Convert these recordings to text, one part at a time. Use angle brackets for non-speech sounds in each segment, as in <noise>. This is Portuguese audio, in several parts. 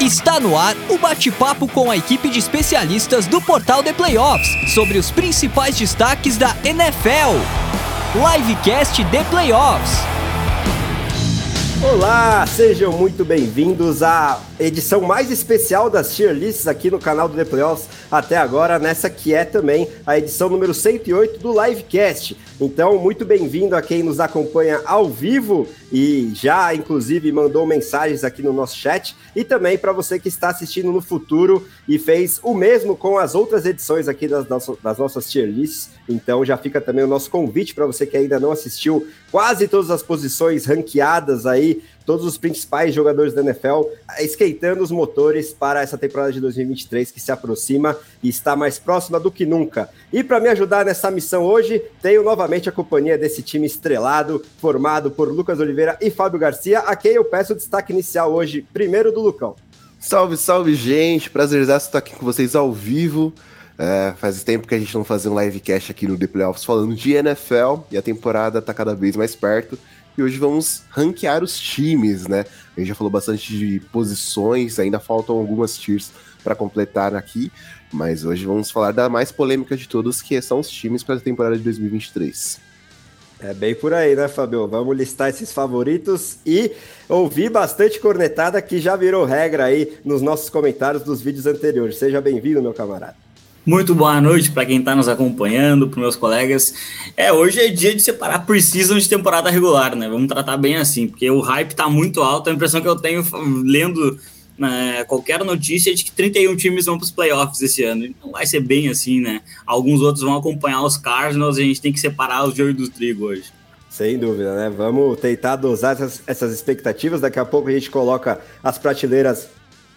Está no ar o bate-papo com a equipe de especialistas do Portal de Playoffs sobre os principais destaques da NFL. Livecast de Playoffs. Olá, sejam muito bem-vindos à edição mais especial das tier lists aqui no canal do The Playoffs até agora, nessa que é também a edição número 108 do Livecast. Então, muito bem-vindo a quem nos acompanha ao vivo e já, inclusive, mandou mensagens aqui no nosso chat, e também para você que está assistindo no futuro e fez o mesmo com as outras edições aqui das, das nossas tier lists. Então, já fica também o nosso convite para você que ainda não assistiu quase todas as posições ranqueadas aí todos os principais jogadores da NFL esquentando os motores para essa temporada de 2023 que se aproxima e está mais próxima do que nunca. E para me ajudar nessa missão hoje, tenho novamente a companhia desse time estrelado, formado por Lucas Oliveira e Fábio Garcia, a quem eu peço o destaque inicial hoje, primeiro do Lucão. Salve, salve, gente! Prazerzaço estar aqui com vocês ao vivo. É, faz tempo que a gente não fazia um livecast aqui no The Playoffs falando de NFL e a temporada está cada vez mais perto. E hoje vamos ranquear os times, né? A gente já falou bastante de posições, ainda faltam algumas tiers para completar aqui, mas hoje vamos falar da mais polêmica de todos, que são os times para a temporada de 2023. É bem por aí, né, Fabio? Vamos listar esses favoritos e ouvir bastante cornetada que já virou regra aí nos nossos comentários dos vídeos anteriores. Seja bem-vindo, meu camarada. Muito boa noite para quem está nos acompanhando, para meus colegas. É, hoje é dia de separar precisam de temporada regular, né? Vamos tratar bem assim, porque o hype está muito alto. A impressão que eu tenho lendo né, qualquer notícia é de que 31 times vão para os playoffs esse ano. Não vai ser bem assim, né? Alguns outros vão acompanhar os Cardinals, a gente tem que separar os joio do trigo hoje. Sem dúvida, né? Vamos tentar dosar essas, essas expectativas. Daqui a pouco a gente coloca as prateleiras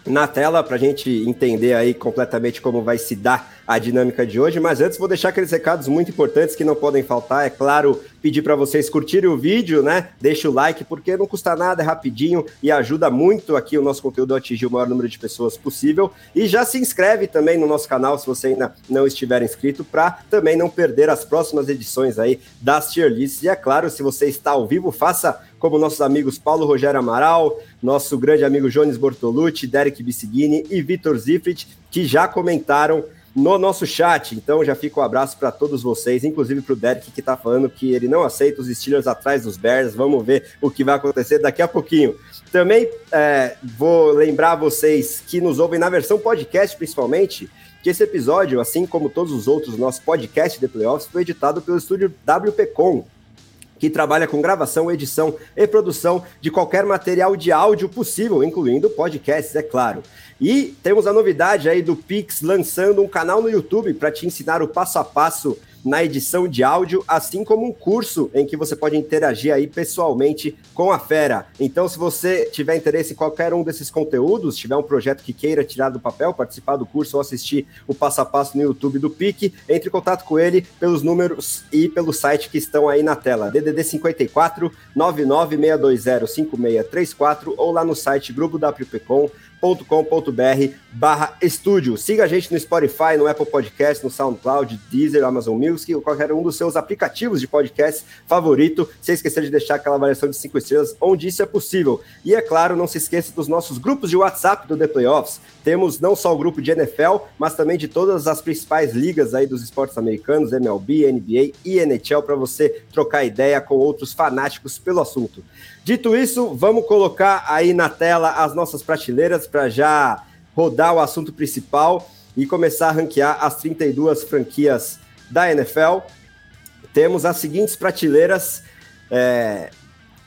na tela para a gente entender aí completamente como vai se dar a dinâmica de hoje. Mas antes vou deixar aqueles recados muito importantes que não podem faltar. É claro, pedir para vocês curtirem o vídeo, né? Deixa o like porque não custa nada, é rapidinho e ajuda muito aqui o nosso conteúdo a atingir o maior número de pessoas possível. E já se inscreve também no nosso canal se você ainda não estiver inscrito para também não perder as próximas edições aí das tier lists. E é claro, se você está ao vivo, faça como nossos amigos Paulo Rogério Amaral, nosso grande amigo Jones Bortolucci, Derek Bissigini e Vitor Zifrit, que já comentaram no nosso chat. Então já fica um abraço para todos vocês, inclusive para o Derek que está falando que ele não aceita os Steelers atrás dos Bears. Vamos ver o que vai acontecer daqui a pouquinho. Também é, vou lembrar vocês que nos ouvem na versão podcast, principalmente, que esse episódio, assim como todos os outros nosso podcast de Playoffs, foi editado pelo estúdio WPcom, que trabalha com gravação, edição e produção de qualquer material de áudio possível, incluindo podcasts, é claro. E temos a novidade aí do Pix lançando um canal no YouTube para te ensinar o passo a passo na edição de áudio, assim como um curso em que você pode interagir aí pessoalmente com a fera. Então, se você tiver interesse em qualquer um desses conteúdos, tiver um projeto que queira tirar do papel, participar do curso ou assistir o passo a passo no YouTube do PIC, entre em contato com ele pelos números e pelo site que estão aí na tela. DDD 54 99620 5634 ou lá no site grupo WPcom com.br barra estúdio. Siga a gente no Spotify, no Apple Podcast, no SoundCloud, Deezer, Amazon Music ou qualquer um dos seus aplicativos de podcast favorito, sem esquecer de deixar aquela avaliação de 5 estrelas onde isso é possível. E é claro, não se esqueça dos nossos grupos de WhatsApp do The Playoffs. Temos não só o grupo de NFL, mas também de todas as principais ligas aí dos esportes americanos, MLB, NBA e NHL, para você trocar ideia com outros fanáticos pelo assunto. Dito isso, vamos colocar aí na tela as nossas prateleiras para já rodar o assunto principal e começar a ranquear as 32 franquias da NFL. Temos as seguintes prateleiras é,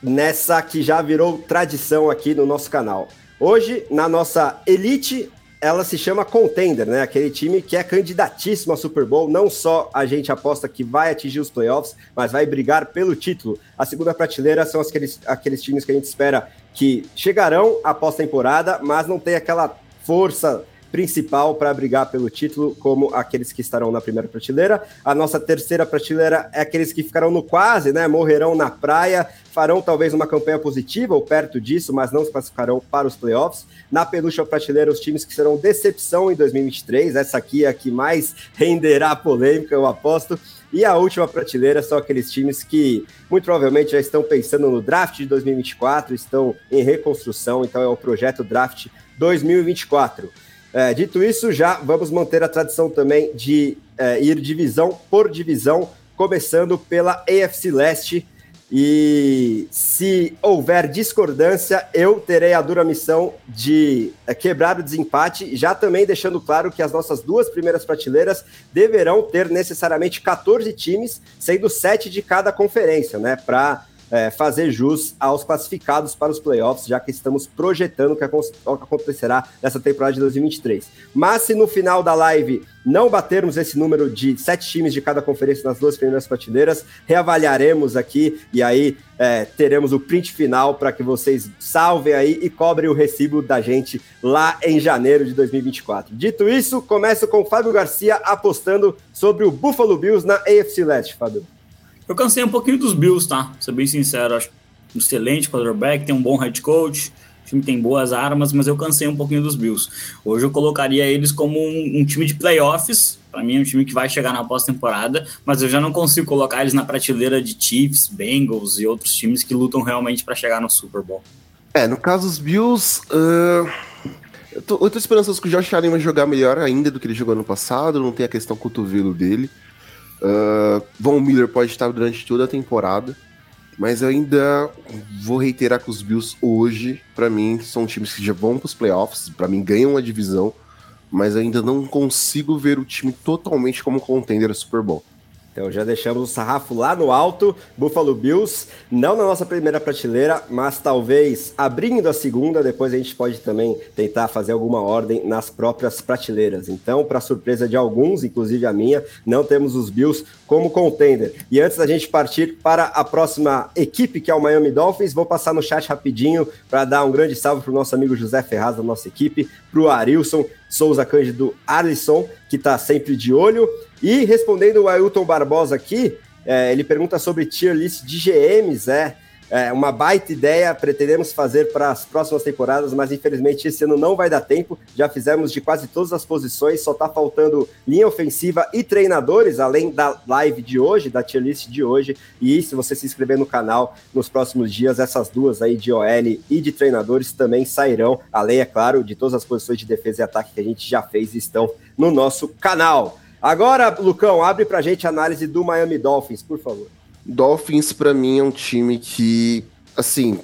nessa que já virou tradição aqui no nosso canal. Hoje, na nossa Elite, ela se chama Contender, né? Aquele time que é candidatíssimo a Super Bowl. Não só a gente aposta que vai atingir os playoffs, mas vai brigar pelo título. A segunda prateleira são aqueles, aqueles times que a gente espera que chegarão após temporada, mas não tem aquela força principal para brigar pelo título, como aqueles que estarão na primeira prateleira. A nossa terceira prateleira é aqueles que ficarão no quase, né? Morrerão na praia, farão talvez uma campanha positiva ou perto disso, mas não se classificarão para os playoffs. Na penúltima prateleira, os times que serão decepção em 2023. Essa aqui é a que mais renderá polêmica, eu aposto. E a última prateleira são aqueles times que muito provavelmente já estão pensando no draft de 2024, estão em reconstrução, então é o projeto draft 2024. É, dito isso, já vamos manter a tradição também de é, ir divisão por divisão, começando pela AFC Leste. E se houver discordância, eu terei a dura missão de é, quebrar o desempate, já também deixando claro que as nossas duas primeiras prateleiras deverão ter necessariamente 14 times, sendo 7 de cada conferência, né? Para é, fazer jus aos classificados para os playoffs, já que estamos projetando o que acontecerá nessa temporada de 2023. Mas se no final da live não batermos esse número de sete times de cada conferência nas duas primeiras prateleiras, reavaliaremos aqui e aí é, teremos o print final para que vocês salvem aí e cobrem o recibo da gente lá em janeiro de 2024. Dito isso, começo com Fábio Garcia apostando sobre o Buffalo Bills na AFC Leste, Fábio. Eu cansei um pouquinho dos Bills, tá? Pra ser bem sincero, acho um excelente quarterback, tem um bom head coach, o time tem boas armas, mas eu cansei um pouquinho dos Bills. Hoje eu colocaria eles como um, um time de playoffs, para mim é um time que vai chegar na pós-temporada, mas eu já não consigo colocar eles na prateleira de Chiefs, Bengals e outros times que lutam realmente para chegar no Super Bowl. É, no caso dos Bills, uh, eu, tô, eu tô esperançoso que o Josh Allen vai jogar melhor ainda do que ele jogou no passado, não tem a questão cotovelo dele. Uh, Von Miller pode estar durante toda a temporada, mas eu ainda vou reiterar que os Bills hoje, para mim, são times que já vão para os playoffs, para mim ganham a divisão, mas ainda não consigo ver o time totalmente como contender Super Bowl. Então já deixamos o sarrafo lá no alto, Buffalo Bills, não na nossa primeira prateleira, mas talvez abrindo a segunda, depois a gente pode também tentar fazer alguma ordem nas próprias prateleiras. Então, para surpresa de alguns, inclusive a minha, não temos os Bills como contender. E antes da gente partir para a próxima equipe, que é o Miami Dolphins, vou passar no chat rapidinho para dar um grande salve para o nosso amigo José Ferraz da nossa equipe, para o Arilson Souza Cândido Arlisson, que está sempre de olho. E respondendo o Ailton Barbosa aqui, é, ele pergunta sobre tier list de GMs, é, é uma baita ideia, pretendemos fazer para as próximas temporadas, mas infelizmente esse ano não vai dar tempo. Já fizemos de quase todas as posições, só está faltando linha ofensiva e treinadores, além da live de hoje, da tier list de hoje. E se você se inscrever no canal nos próximos dias, essas duas aí de OL e de treinadores também sairão, além, é claro, de todas as posições de defesa e ataque que a gente já fez e estão no nosso canal. Agora, Lucão, abre pra gente a análise do Miami Dolphins, por favor. Dolphins, para mim, é um time que, assim,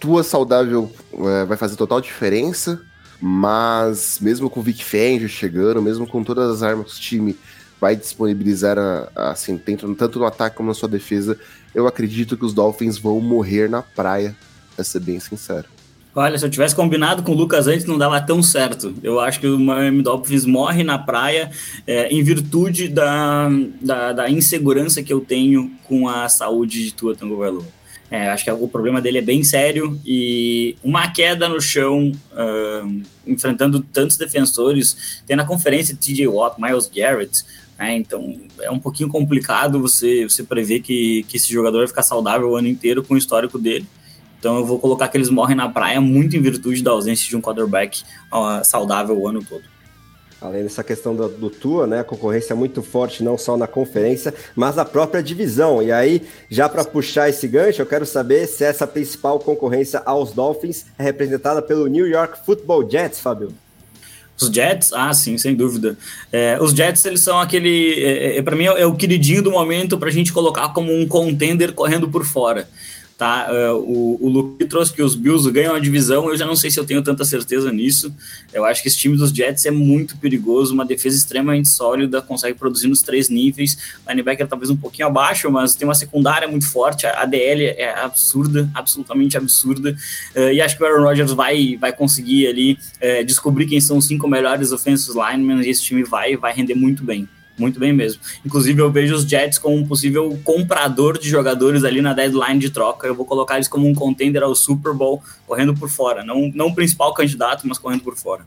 tua saudável é, vai fazer total diferença, mas mesmo com o Vic Fangio chegando, mesmo com todas as armas que o time vai disponibilizar, a, assim, tanto, tanto no ataque como na sua defesa, eu acredito que os Dolphins vão morrer na praia, pra ser bem sincero. Olha, se eu tivesse combinado com o Lucas antes, não dava tão certo. Eu acho que o Miami Dolphins morre na praia é, em virtude da, da, da, insegurança que eu tenho com a saúde de Tua Tango Valor. É, acho que o problema dele é bem sério e uma queda no chão, uh, enfrentando tantos defensores, tem na conferência TJ Watt, Miles Garrett, né, então é um pouquinho complicado você, você prever que, que esse jogador vai ficar saudável o ano inteiro com o histórico dele. Então eu vou colocar que eles morrem na praia muito em virtude da ausência de um quarterback uh, saudável o ano todo. Além dessa questão do, do Tua, né? A concorrência é muito forte, não só na conferência, mas na própria divisão. E aí, já para puxar esse gancho, eu quero saber se essa principal concorrência aos Dolphins é representada pelo New York Football Jets, Fábio. Os Jets, ah, sim, sem dúvida. É, os Jets, eles são aquele. É, é para mim, é o queridinho do momento para a gente colocar como um contender correndo por fora. Tá? Uh, o, o Luke trouxe que os Bills ganham a divisão, eu já não sei se eu tenho tanta certeza nisso. Eu acho que esse time dos Jets é muito perigoso, uma defesa extremamente sólida, consegue produzir nos três níveis. Linebacker talvez um pouquinho abaixo, mas tem uma secundária muito forte, a ADL é absurda, absolutamente absurda. Uh, e acho que o Aaron Rodgers vai, vai conseguir ali uh, descobrir quem são os cinco melhores offensive linemen e esse time vai, vai render muito bem muito bem mesmo. Inclusive, eu vejo os Jets como um possível comprador de jogadores ali na deadline de troca. Eu vou colocar eles como um contender ao Super Bowl, correndo por fora. Não, não o principal candidato, mas correndo por fora.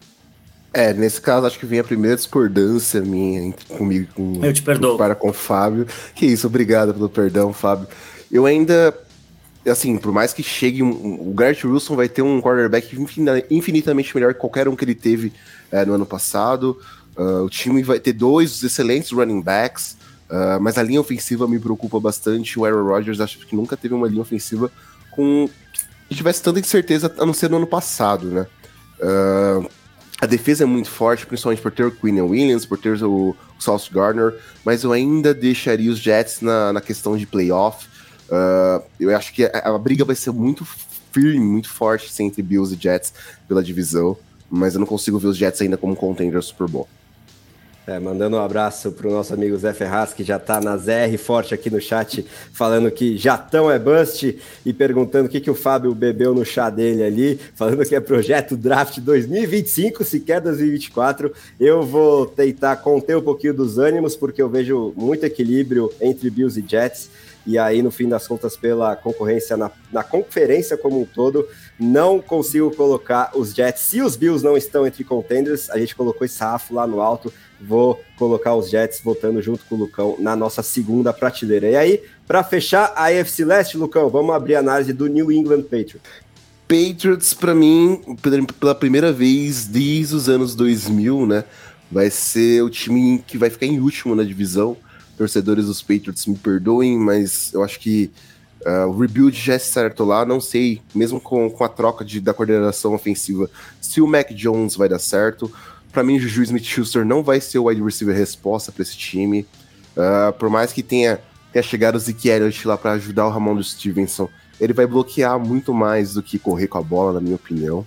É, nesse caso, acho que vem a primeira discordância minha comigo. Com, eu te perdoo. Para com o Fábio. Que isso, obrigado pelo perdão, Fábio. Eu ainda assim, por mais que chegue um, o Garrett Wilson vai ter um quarterback infinitamente melhor que qualquer um que ele teve é, no ano passado. Uh, o time vai ter dois excelentes running backs, uh, mas a linha ofensiva me preocupa bastante. O Aaron Rodgers acho que nunca teve uma linha ofensiva com que tivesse tanta incerteza, a não ser no ano passado, né? Uh, a defesa é muito forte, principalmente por ter o Queen Williams, por ter o Sauce Gardner, mas eu ainda deixaria os Jets na, na questão de playoff. Eu acho que a, a, briga vai ser muito firme, muito forte entre Bills e Jets pela divisão, mas eu não consigo ver os Jets ainda como contender Super Bowl. É, mandando um abraço pro nosso amigo Zé Ferraz, que já tá na ZR forte aqui no chat, falando que Jatão é bust e perguntando o que, que o Fábio bebeu no chá dele ali, falando que é projeto draft 2025, se quer 2024. Eu vou tentar conter um pouquinho dos ânimos, porque eu vejo muito equilíbrio entre Bills e Jets. E aí, no fim das contas, pela concorrência na, na conferência como um todo, não consigo colocar os Jets. Se os Bills não estão entre contenders, a gente colocou esse sarrafo lá no alto vou colocar os Jets voltando junto com o Lucão na nossa segunda prateleira. E aí, para fechar a AFC Leste, Lucão, vamos abrir a análise do New England Patriots. Patriots, para mim, pela primeira vez desde os anos 2000, né, vai ser o time que vai ficar em último na divisão. Torcedores dos Patriots me perdoem, mas eu acho que uh, o rebuild já é certo lá. Não sei, mesmo com, com a troca de, da coordenação ofensiva, se o Mac Jones vai dar certo. Para mim, Juju Smith-Schuster não vai ser o wide receiver resposta para esse time. Uh, por mais que tenha, tenha chegado o Zeke Elliott lá para ajudar o Ramon Stevenson, ele vai bloquear muito mais do que correr com a bola, na minha opinião.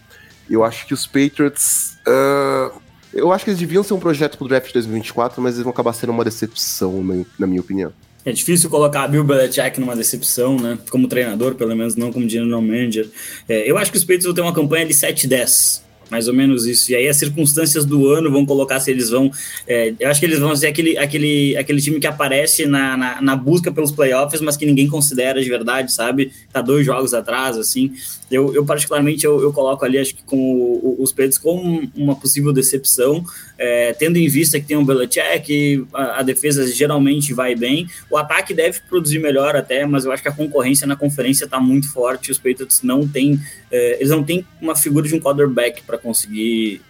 Eu acho que os Patriots. Uh, eu acho que eles deviam ser um projeto pro draft de 2024, mas eles vão acabar sendo uma decepção, na minha opinião. É difícil colocar Bill Belichick numa decepção, né? Como treinador, pelo menos não como general manager. É, eu acho que os Patriots vão ter uma campanha de 7-10 mais ou menos isso. E aí as circunstâncias do ano vão colocar se eles vão. É, eu acho que eles vão ser aquele, aquele, aquele time que aparece na, na, na, busca pelos playoffs, mas que ninguém considera de verdade, sabe? Tá dois jogos atrás, assim. Eu, eu particularmente, eu, eu coloco ali, acho que com o, os Pedros como uma possível decepção, é, tendo em vista que tem um Belichick, a, a defesa geralmente vai bem. O ataque deve produzir melhor até, mas eu acho que a concorrência na conferência está muito forte. Os Patriots não têm, é, eles não têm uma figura de um quarterback para conseguir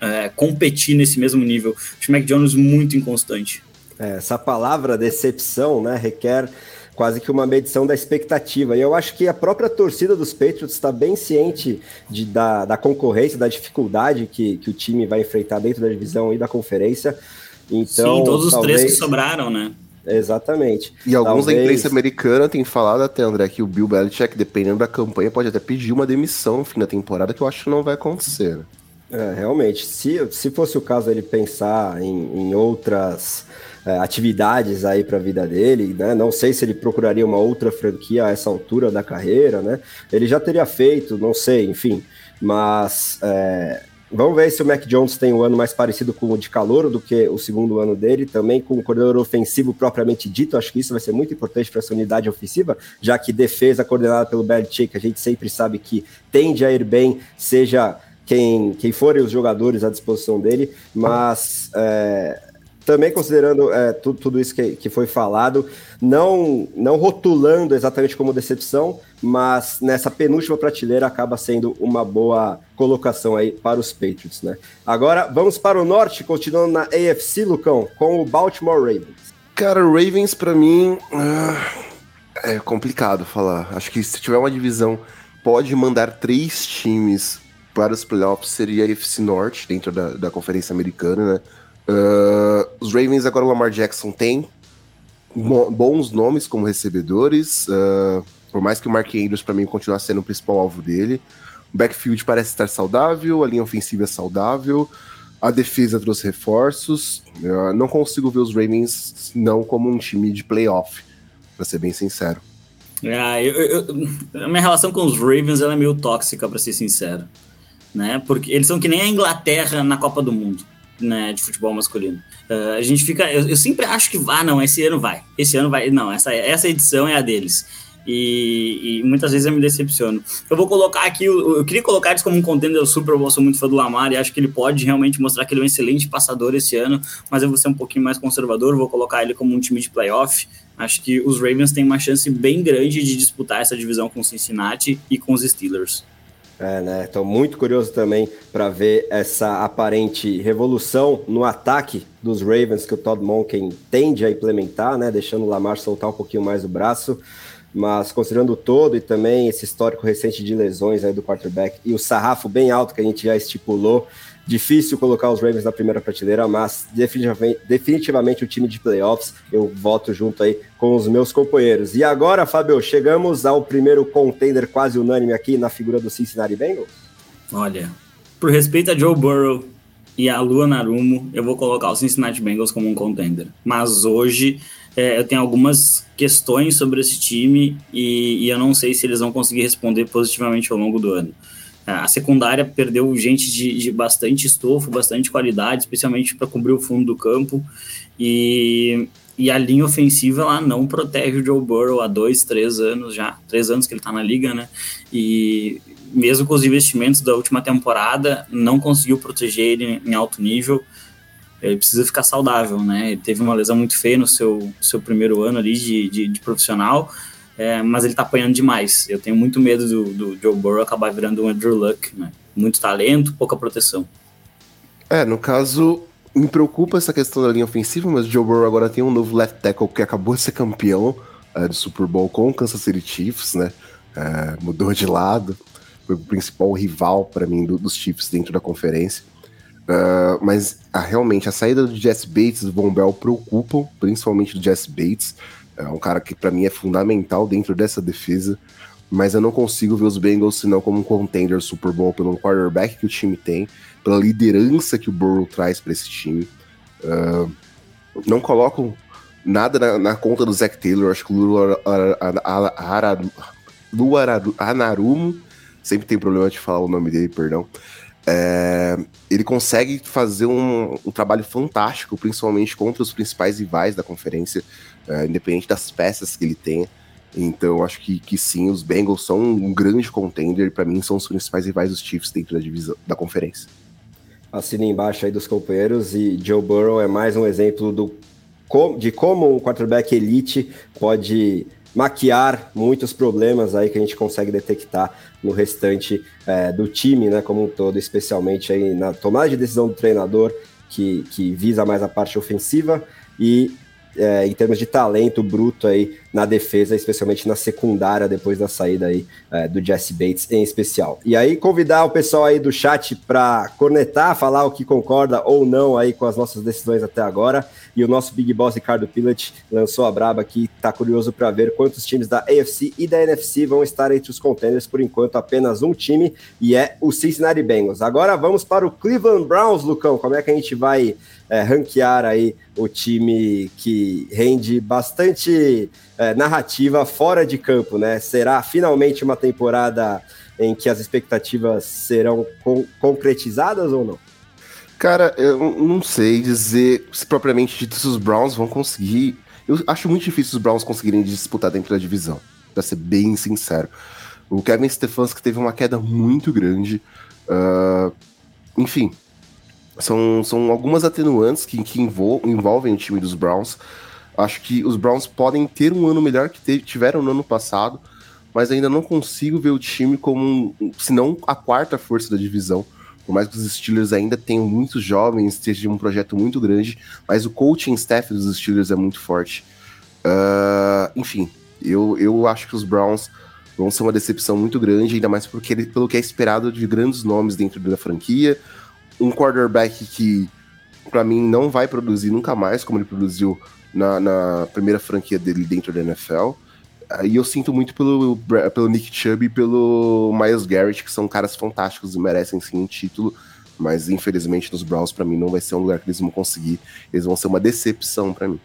é, competir nesse mesmo nível. O Mac Jones muito inconstante. É, essa palavra decepção, né, requer quase que uma medição da expectativa. E eu acho que a própria torcida dos Patriots está bem ciente de, da, da concorrência, da dificuldade que, que o time vai enfrentar dentro da divisão e da conferência. Então, Sim, todos os talvez... três que sobraram, né? Exatamente. E alguns Talvez... da imprensa americana têm falado até, André, que o Bill Belichick, dependendo da campanha, pode até pedir uma demissão no fim da temporada, que eu acho que não vai acontecer. Né? É, realmente. Se, se fosse o caso ele pensar em, em outras atividades aí para a vida dele, né? Não sei se ele procuraria uma outra franquia a essa altura da carreira, né? Ele já teria feito, não sei, enfim. Mas é, vamos ver se o Mac Jones tem um ano mais parecido com o de calor do que o segundo ano dele, também com o coordenador ofensivo propriamente dito. Acho que isso vai ser muito importante para essa unidade ofensiva, já que defesa coordenada pelo Belichick, a gente sempre sabe que tende a ir bem, seja quem, quem forem os jogadores à disposição dele, mas é, também considerando é, tudo, tudo isso que, que foi falado, não, não rotulando exatamente como decepção, mas nessa penúltima prateleira acaba sendo uma boa colocação aí para os Patriots, né? Agora vamos para o norte, continuando na AFC, Lucão, com o Baltimore Ravens. Cara, Ravens para mim uh, é complicado falar. Acho que se tiver uma divisão pode mandar três times para os playoffs seria a AFC Norte dentro da, da conferência americana, né? Uh, os Ravens agora o Lamar Jackson tem bons nomes como recebedores, uh, por mais que o Mark Andrews para mim continue sendo o principal alvo dele. O backfield parece estar saudável, a linha ofensiva é saudável, a defesa trouxe reforços. Uh, não consigo ver os Ravens não como um time de playoff, para ser bem sincero. Ah, eu, eu, a minha relação com os Ravens é meio tóxica, para ser sincero. Né? Porque eles são que nem a Inglaterra na Copa do Mundo né, de futebol masculino. Uh, a gente fica. Eu, eu, sempre acho que, ah, não, esse ano vai. Esse ano vai. Não, essa, essa edição é a deles. E, e, muitas vezes eu me decepciono. Eu vou colocar aqui, eu, eu queria colocar eles como um contender super, eu sou muito fã do Lamar e acho que ele pode realmente mostrar que ele é um excelente passador esse ano, mas eu vou ser um pouquinho mais conservador, vou colocar ele como um time de playoff. Acho que os Ravens têm uma chance bem grande de disputar essa divisão com Cincinnati e com os Steelers. É, né? Estou muito curioso também para ver essa aparente revolução no ataque dos Ravens que o Todd Monken tende a implementar, né? Deixando o Lamar soltar um pouquinho mais o braço. mas considerando o todo e também esse histórico recente de lesões do quarterback e o sarrafo bem alto que a gente já estipulou, difícil colocar os Ravens na primeira prateleira, mas definitivamente, definitivamente o time de playoffs, eu voto junto aí com os meus companheiros. E agora, Fábio, chegamos ao primeiro contender quase unânime aqui na figura do Cincinnati Bengals? Olha, por respeito a Joe Burrow e a Lua Narumo, eu vou colocar o Cincinnati Bengals como um contender. Mas hoje é, eu tenho algumas questões sobre esse time e, e, eu não sei se eles vão conseguir responder positivamente ao longo do ano. É, a secundária perdeu gente de, de bastante estofo, bastante qualidade, especialmente para cobrir o fundo do campo. E, e a linha ofensiva lá não protege o Joe Burrow há dois, três anos já, três anos que ele está na liga, né? E mesmo com os investimentos da última temporada, não conseguiu proteger ele em alto nível ele precisa ficar saudável, né? Ele teve uma lesão muito feia no seu, seu primeiro ano ali de, de, de profissional, é, mas ele tá apanhando demais. Eu tenho muito medo do, do Joe Burrow acabar virando um Andrew Luck, né? Muito talento, pouca proteção. É, no caso, me preocupa essa questão da linha ofensiva, mas o Joe Burrow agora tem um novo left tackle que acabou de ser campeão é, do Super Bowl com o Kansas City Chiefs, né? É, mudou de lado, foi o principal rival para mim do, dos Chiefs dentro da conferência. Uh, mas ah, realmente a saída do Jesse Bates e do Von Bell preocupam, principalmente do Jesse Bates. É um cara que para mim é fundamental dentro dessa defesa, mas eu não consigo ver os Bengals senão como um contender Super Bowl pelo quarterback que o time tem, pela liderança que o Burrow traz para esse time. Uh, não coloco nada na, na, conta do Zach Taylor, acho que o Lula Anarumo, sempre tem problema de falar o nome dele, perdão. É, ele consegue fazer um, um, trabalho fantástico, principalmente contra os principais rivais da conferência, é, independente das peças que ele tenha. Então, acho que, que sim, os Bengals são um grande contender e para mim são os principais rivais dos Chiefs dentro da divisão da conferência. Assina embaixo aí dos companheiros e Joe Burrow é mais um exemplo do, de como um quarterback elite pode maquiar muitos problemas aí que a gente consegue detectar no restante é, do time, né, como um todo, especialmente aí na tomada de decisão do treinador, que, que visa mais a parte ofensiva, e é, em termos de talento bruto aí na defesa, especialmente na secundária, depois da saída aí é, do Jesse Bates em especial. E aí convidar o pessoal aí do chat para cornetar, falar o que concorda ou não aí com as nossas decisões até agora. E o nosso Big Boss Ricardo Pilat lançou a braba aqui, tá curioso para ver quantos times da AFC e da NFC vão estar entre os contenders, por enquanto apenas um time, e é o Cincinnati Bengals. Agora vamos para o Cleveland Browns, Lucão, como é que a gente vai é, ranquear aí o time que rende bastante é, narrativa fora de campo, né? Será finalmente uma temporada em que as expectativas serão con concretizadas ou não? Cara, eu não sei dizer se propriamente dito se os Browns vão conseguir. Eu acho muito difícil os Browns conseguirem disputar dentro da divisão, pra ser bem sincero. O Kevin Stefanski teve uma queda muito grande. Uh, enfim, são, são algumas atenuantes que, que envol envolvem o time dos Browns. Acho que os Browns podem ter um ano melhor que tiveram no ano passado, mas ainda não consigo ver o time como, um, se não a quarta força da divisão. Por mais que os Steelers ainda tenham muitos jovens, esteja um projeto muito grande, mas o coaching staff dos Steelers é muito forte. Uh, enfim, eu, eu acho que os Browns vão ser uma decepção muito grande, ainda mais porque, pelo que é esperado de grandes nomes dentro da franquia, um quarterback que, para mim, não vai produzir nunca mais, como ele produziu na, na, primeira franquia dele dentro da NFL. E eu sinto muito pelo, pelo Nick Chubb e pelo Miles Garrett, que são caras fantásticos e merecem sim um título. Mas infelizmente nos Browns, para mim, não vai ser um lugar que eles vão conseguir. Eles vão ser uma decepção para mim.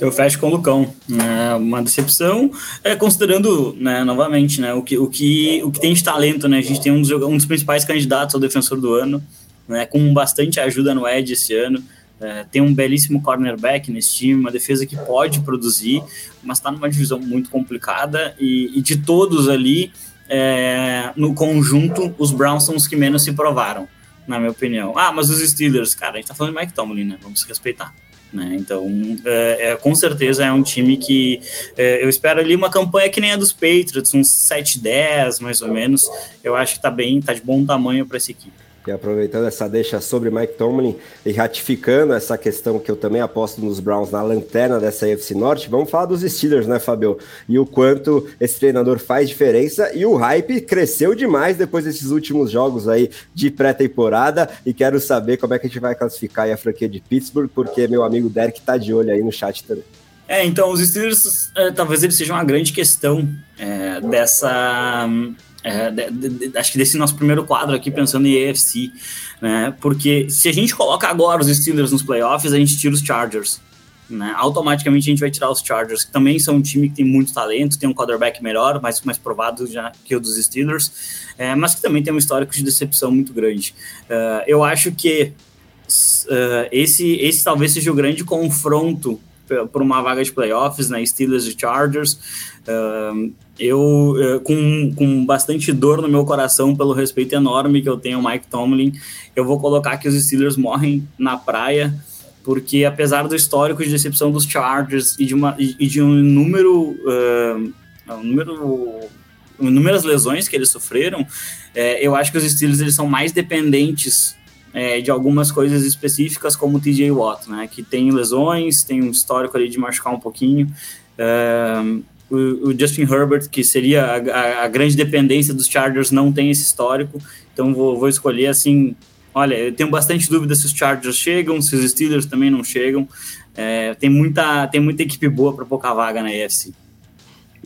Eu fecho com o Lucão. É uma decepção, é, considerando, né, novamente, né, o, que, o, que, o que tem de talento. Né? A gente tem um dos, um dos principais candidatos ao defensor do ano né, com bastante ajuda no Edge esse ano. É, tem um belíssimo cornerback nesse time, uma defesa que pode produzir, mas está numa divisão muito complicada e, e de todos ali, é, no conjunto, os Browns são os que menos se provaram, na minha opinião. Ah, mas os Steelers, cara, a gente tá falando de Mike Tomlin, né? Vamos se respeitar. Né? Então, é, é, com certeza é um time que é, eu espero ali uma campanha que nem a dos Patriots, uns 7-10 mais ou menos. Eu acho que tá bem, tá de bom tamanho para essa equipe. E aproveitando essa deixa sobre Mike Tomlin e ratificando essa questão que eu também aposto nos Browns na lanterna dessa AFC Norte, vamos falar dos Steelers, né, Fabio? E o quanto esse treinador faz diferença e o hype cresceu demais depois desses últimos jogos aí de pré-temporada e quero saber como é que a gente vai classificar a franquia de Pittsburgh, porque meu amigo Derek tá de olho aí no chat também. É, então os Steelers é, talvez eles sejam uma grande questão é, dessa é, de, de, acho que desse nosso primeiro quadro aqui, pensando em AFC, né? Porque se a gente coloca agora os Steelers nos playoffs, a gente tira os Chargers. Né? Automaticamente a gente vai tirar os Chargers, que também são um time que tem muito talento, tem um quarterback melhor, mais, mais provado já que o dos Steelers, é, mas que também tem um histórico de decepção muito grande. Uh, eu acho que uh, esse, esse talvez seja o grande confronto por uma vaga de playoffs, né? Steelers e Chargers. Eu, eh, com, com bastante dor no meu coração, pelo respeito enorme que eu tenho ao Mike Tomlin, eu vou colocar que os Steelers morrem na praia, porque apesar do histórico de decepção dos Chargers e de, uma, e de um número. Uh, um número inúmeras lesões que eles sofreram, é, eu acho que os Steelers eles são mais dependentes é, de algumas coisas específicas, como o TJ Watt, né, que tem lesões, tem um histórico ali de machucar um pouquinho. O, Justin Herbert, que seria a, a, a, grande dependência dos Chargers, não tem esse histórico. Então vou, vou escolher assim. Olha, eu tenho bastante dúvida se os Chargers chegam, se os Steelers também não chegam. É, tem, muita, tem muita equipe boa para pouca vaga na EFC.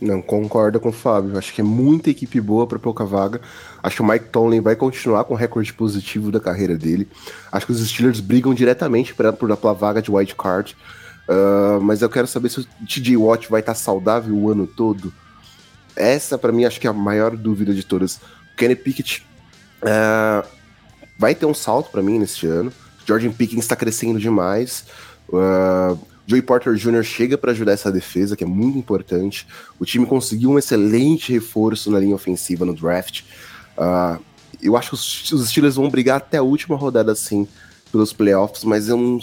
Não, concordo com o Fábio. Acho que é muita equipe boa para pouca vaga. Acho que o Mike Tomlin vai continuar com o recorde positivo da carreira dele. Acho que os Steelers brigam diretamente pra, por a vaga de wild card. Uh, mas eu quero saber se o TJ Watt vai estar saudável o ano todo. Essa, para mim, acho que é a maior dúvida de todas. O Kenny Pickett uh, vai ter um salto para mim neste ano. Jordan Pickens está crescendo demais. Uh, Joey Porter Jr. chega para ajudar essa defesa, que é muito importante. O time conseguiu um excelente reforço na linha ofensiva no draft. Uh, eu acho que os, os Steelers vão brigar até a última rodada, assim, pelos playoffs, mas eu não,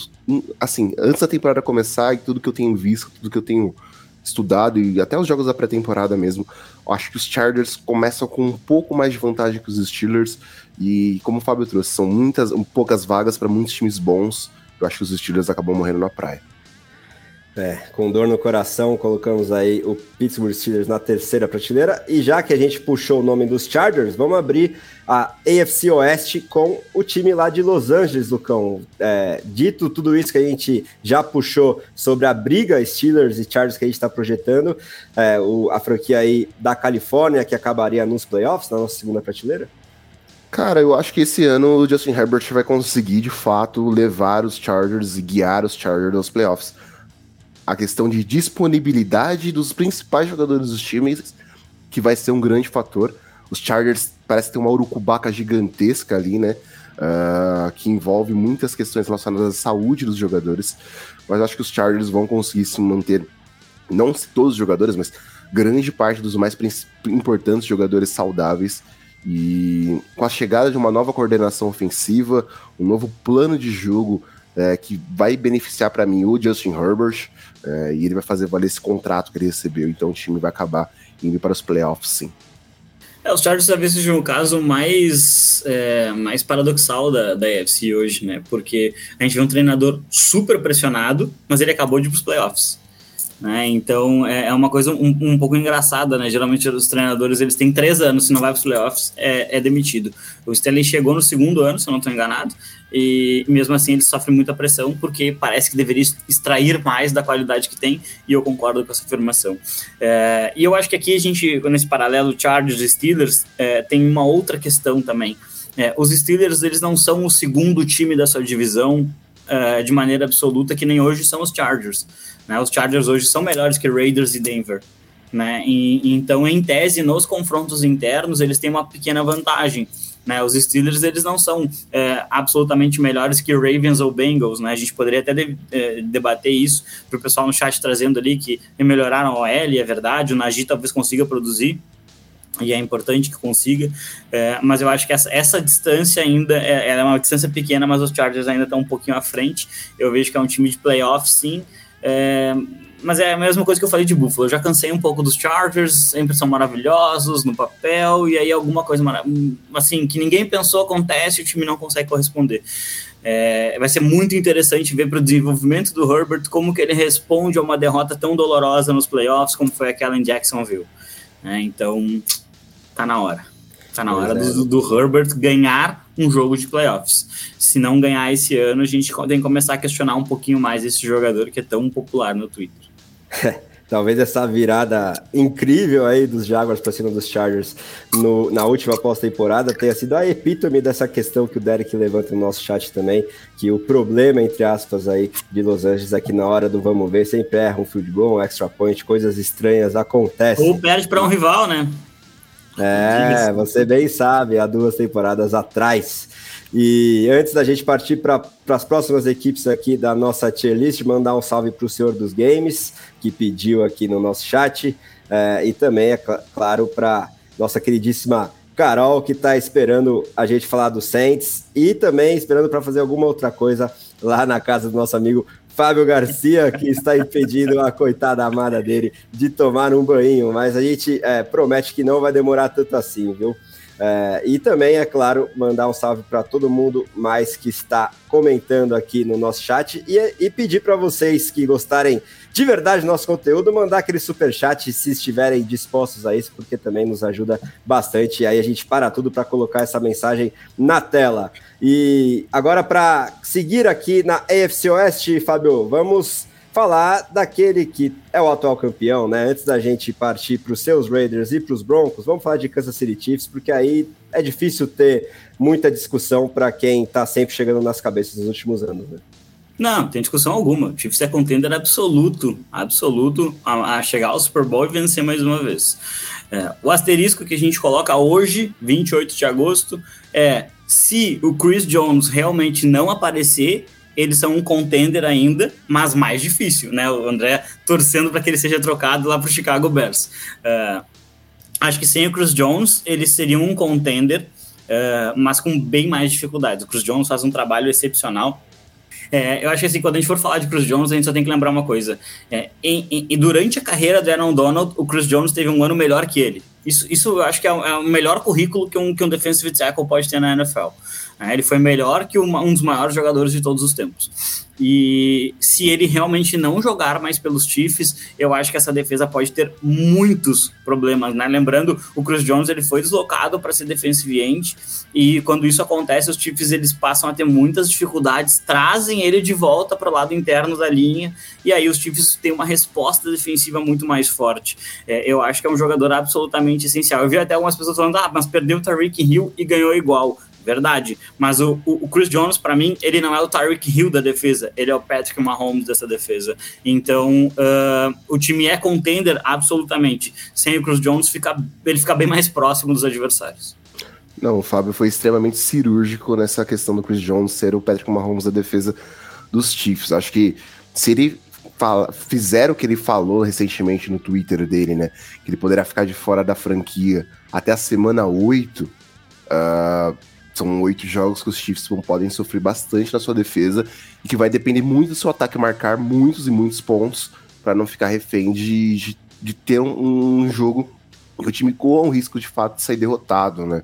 assim, antes da temporada começar e tudo que eu tenho visto, tudo que eu tenho estudado e até os jogos da pré-temporada mesmo, acho que os Chargers começam com um pouco mais de vantagem que os Steelers e como o Fábio trouxe, são muitas, poucas vagas para muitos times bons. Eu acho que os Steelers acabam morrendo na praia. É, com dor no coração, colocamos aí o Pittsburgh Steelers na terceira prateleira. E já que a gente puxou o nome dos Chargers, vamos abrir a AFC Oeste com o time lá de Los Angeles, Lucão. É, dito tudo isso que a gente já puxou sobre a briga Steelers e Chargers que a gente está projetando, é, o, a franquia aí da Califórnia que acabaria nos playoffs, na nossa segunda prateleira? Cara, eu acho que esse ano o Justin Herbert vai conseguir de fato levar os Chargers e guiar os Chargers aos playoffs a questão de disponibilidade dos principais jogadores dos times, que vai ser um grande fator. Os Chargers parece ter uma urucubaca gigantesca ali, né? Uh, que envolve muitas questões relacionadas à saúde dos jogadores. Mas acho que os Chargers vão conseguir se manter, não todos os jogadores, mas grande parte dos mais importantes jogadores saudáveis. E com a chegada de uma nova coordenação ofensiva, um novo plano de jogo é, que vai beneficiar para mim o Justin Herbert, é, e ele vai fazer valer esse contrato que ele recebeu, então o time vai acabar indo para os playoffs, sim. É, os Chargers talvez seja o caso mais, é, mais paradoxal da, da AFC hoje, né? Porque a gente vê um treinador super pressionado, mas ele acabou de ir para os playoffs. Né? Então é, é uma coisa um, um, pouco engraçada, né? Geralmente os treinadores eles têm três anos, se não vai para os playoffs, é, é, demitido. O Stanley chegou no segundo ano, se eu não estou enganado, e mesmo assim ele sofre muita pressão porque parece que deveria extrair mais da qualidade que tem, e eu concordo com essa afirmação. É, e eu acho que aqui a gente, nesse paralelo Chargers e Steelers, é, tem uma outra questão também. É, os Steelers eles não são o segundo time da sua divisão é, de maneira absoluta, que nem hoje são os Chargers. Né? Os Chargers hoje são melhores que Raiders e Denver. Né? E, então, em tese, nos confrontos internos, eles têm uma pequena vantagem. Né, os Steelers eles não são é, absolutamente melhores que Ravens ou Bengals, né? A gente poderia até de, é, debater isso para o pessoal no chat trazendo ali que melhoraram a OL, é verdade, o Nagy talvez consiga produzir, e é importante que consiga, é, mas eu acho que essa, essa distância ainda é, é, uma distância pequena, mas os Chargers ainda estão um pouquinho à frente. Eu vejo que é um time de playoff, sim, é, mas é a mesma coisa que eu falei de Buffalo. Eu já cansei um pouco dos Chargers, sempre são maravilhosos no papel, e aí alguma coisa assim que ninguém pensou acontece e o time não consegue corresponder. É, vai ser muito interessante ver para o desenvolvimento do Herbert como que ele responde a uma derrota tão dolorosa nos playoffs como foi aquela em Jacksonville. É, então, tá na hora. Tá na hora é. do, do, Herbert ganhar um jogo de playoffs. Se não ganhar esse ano, a gente tem que começar a questionar um pouquinho mais esse jogador que é tão popular no Twitter. <laughs> Talvez essa virada incrível aí dos Jaguars para cima dos Chargers no, na última pós-temporada tenha sido a epítome dessa questão que o Derek levanta no nosso chat também, que o problema, entre aspas, aí de Los Angeles aqui na hora do vamos ver, sempre erra um field goal, um extra point, coisas estranhas acontecem. Ou perde para um rival, né? É, você bem sabe, há duas temporadas atrás. E antes da gente partir para as próximas equipes aqui da nossa tier list, mandar um salve para o senhor dos games, que pediu aqui no nosso chat, é, e também, é cl claro, para nossa queridíssima Carol, que está esperando a gente falar do Saints, e também esperando para fazer alguma outra coisa lá na casa do nosso amigo Fábio Garcia, que está impedindo a coitada amada dele de tomar um banho, mas a gente é, promete que não vai demorar tanto assim, viu? É, e também, é claro, mandar um salve para todo mundo mais que está comentando aqui no nosso chat e, e pedir para vocês que gostarem de verdade do nosso conteúdo, mandar aquele super chat se estiverem dispostos a isso, porque também nos ajuda bastante. E aí a gente para tudo para colocar essa mensagem na tela. E agora, para seguir aqui na AFC Oeste, Fábio, vamos falar daquele que é o atual campeão, né? Antes da gente partir para os seus Raiders e para os Broncos, vamos falar de Kansas City Chiefs, porque aí é difícil ter muita discussão para quem está sempre chegando nas cabeças nos últimos anos, né? Não, tem discussão alguma. O Chiefs é contender absoluto, absoluto a, a, chegar ao Super Bowl e vencer mais uma vez. É, o asterisco que a gente coloca hoje, 28 de agosto, é se o Chris Jones realmente não aparecer, eles são um contender ainda, mas mais difícil, né? O André torcendo para que ele seja trocado lá para o Chicago Bears. Uh, acho que sem o Chris Jones, eles seriam um contender, uh, mas com bem mais dificuldades. O Chris Jones faz um trabalho excepcional. É, eu acho que assim, quando a gente for falar de Chris Jones, a gente só tem que lembrar uma coisa. É, em, em, durante a carreira do Aaron Donald, o Chris Jones teve um ano melhor que ele. Isso, isso eu acho que é, é o melhor currículo que um, que um defensive tackle pode ter na NFL. Né? Ele foi melhor que uma, um dos maiores jogadores de todos os tempos. E se ele realmente não jogar mais pelos Chiefs, eu acho que essa defesa pode ter muitos problemas, né? Lembrando, o Chris Jones ele foi deslocado para ser defensive end e quando isso acontece, os Chiefs eles passam a ter muitas dificuldades, trazem ele de volta para o lado interno da linha e aí os Chiefs têm uma resposta defensiva muito mais forte. É, eu acho que é um jogador absolutamente essencial. Eu vi até algumas pessoas falando, ah, mas perdeu o Tariq Hill e ganhou igual verdade. Mas o, o Chris Jones, para mim, ele não é o Tyreek Hill da defesa, ele é o Patrick Mahomes dessa defesa. Então, uh, o time é contender absolutamente. Sem o Chris Jones, fica, ele fica bem mais próximo dos adversários. Não, o Fábio foi extremamente cirúrgico nessa questão do Chris Jones ser o Patrick Mahomes da defesa dos Chiefs. Acho que se ele fala, fizer o que ele falou recentemente no Twitter dele, né? Que ele poderá ficar de fora da franquia até a semana 8. Uh, ah, são oito jogos que os Chiefs podem sofrer bastante na sua defesa e que vai depender muito do seu ataque marcar muitos e muitos pontos para não ficar refém de, de, de ter um, um, jogo que o time corra um risco de fato de sair derrotado, né?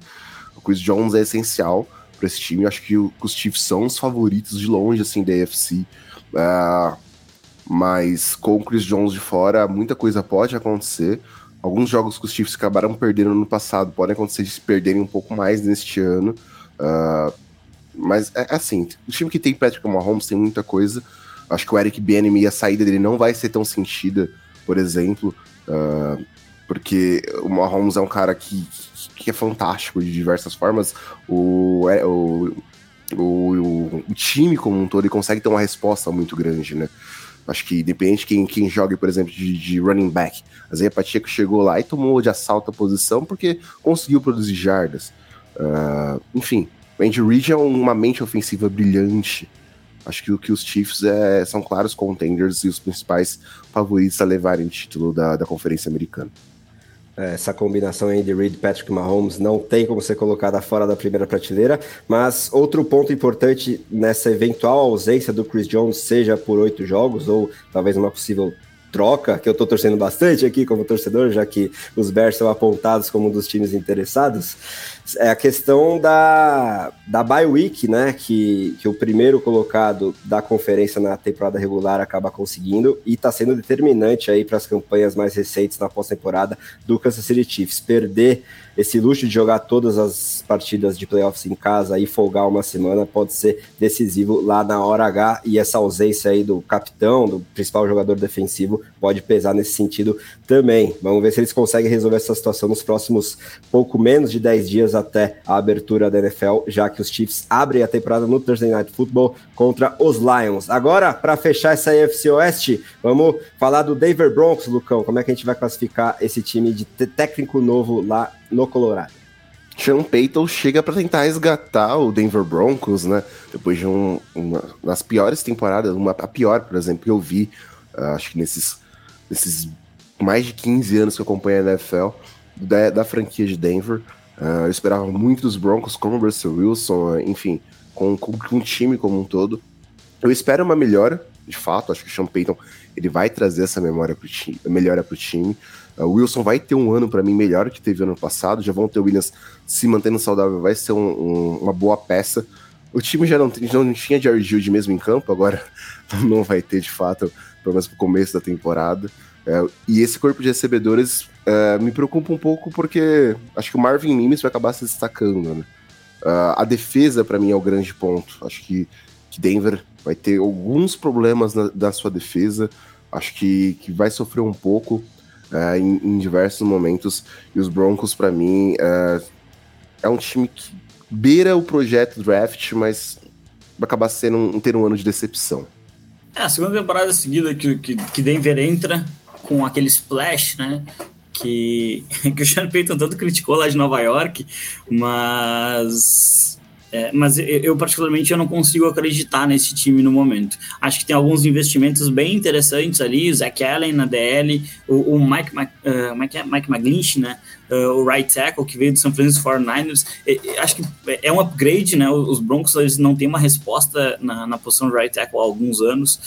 O Chris Jones é essencial para esse time. Eu acho que, o, que, os Chiefs são os favoritos de longe assim da AFC. Uh, ah, mas com o Chris Jones de fora, muita coisa pode acontecer. Alguns jogos que os Chiefs acabaram perdendo no passado podem acontecer de se perderem um pouco mais neste ano. Uh, mas é, é assim, o time que tem Patrick Mahomes tem muita coisa. Acho que o Eric Bieniemy, a saída dele não vai ser tão sentida, por exemplo, uh, porque o Mahomes é um cara que, que é fantástico de diversas formas. O, é, o, o, o, time como um todo ele consegue ter uma resposta muito grande, né? Acho que independente de quem, quem joga, por exemplo, de, de running back. A Zé Pacheco chegou lá e tomou de assalto a posição porque conseguiu produzir jardas. Uh, enfim, Andy Reid é uma mente ofensiva brilhante. Acho que o que os Chiefs é, são claros contenders e os principais favoritos a levarem o título da, da Conferência Americana. É, essa combinação Andy Reid Patrick Mahomes não tem como ser colocada fora da primeira prateleira, mas outro ponto importante nessa eventual ausência do Chris Jones, seja por oito jogos ou talvez uma possível troca, que eu estou torcendo bastante aqui como torcedor, já que os Bears são apontados como um dos times interessados, é a questão da, da bye week, né? Que, que o primeiro colocado da conferência na temporada regular acaba conseguindo e está sendo determinante aí para as campanhas mais recentes na pós-temporada do Kansas City Chiefs. Perder esse luxo de jogar todas as partidas de playoffs em casa e folgar uma semana pode ser decisivo lá na hora H e essa ausência aí do capitão, do principal jogador defensivo, pode pesar nesse sentido também. Vamos ver se eles conseguem resolver essa situação nos próximos pouco menos de 10 dias até a abertura da NFL, já que os Chiefs abrem a temporada no Thursday Night Football contra os Lions. Agora, para fechar essa AFC Oeste, vamos falar do Denver Broncos, Lucão. Como é que a gente vai classificar esse time de técnico novo lá no Colorado? Sean Payton chega para tentar resgatar o Denver Broncos, né? Depois de um, uma das piores temporadas, uma a pior, por exemplo, que eu vi, uh, acho que nesses, nesses mais de 15 anos que eu acompanho a NFL, da, da franquia de Denver. Uh, eu esperava muito dos Broncos, como o Russell Wilson, enfim, com, com, com o time como um todo. Eu espero uma melhora, de fato, acho que o Sean Payton ele vai trazer essa memória pro time, melhora para o time. O Wilson vai ter um ano para mim melhor que teve ano passado. Já vão ter o Williams se mantendo saudável, vai ser um, um, uma boa peça. O time já não, não tinha Jerry Jude mesmo em campo, agora <laughs> não vai ter de fato, pelo menos pro começo da temporada. É, e esse corpo de recebedores é, me preocupa um pouco porque acho que o Marvin Mims vai acabar se destacando. Né? Uh, a defesa, para mim, é o grande ponto. Acho que, que Denver vai ter alguns problemas na, na sua defesa. Acho que, que vai sofrer um pouco uh, em, em, diversos momentos. E os Broncos, para mim, uh, é um time que beira o projeto draft, mas vai acabar sendo um, ter um ano de decepção. É, a segunda temporada seguida que, que, que Denver entra com aquele splash, né? Que, <laughs> que o Sean Payton tanto criticou lá de Nova York, mas é, mas eu, particularmente eu não consigo acreditar nesse time no momento. Acho que tem alguns investimentos bem interessantes ali, o Zach Allen na DL, o, o Mike, uh, Mike, Mike McGlinch, né? Uh, o right tackle que veio do São Francisco 49ers. acho que é um upgrade, né? Os Broncos eles não têm uma resposta na, na posição de right tackle há alguns anos.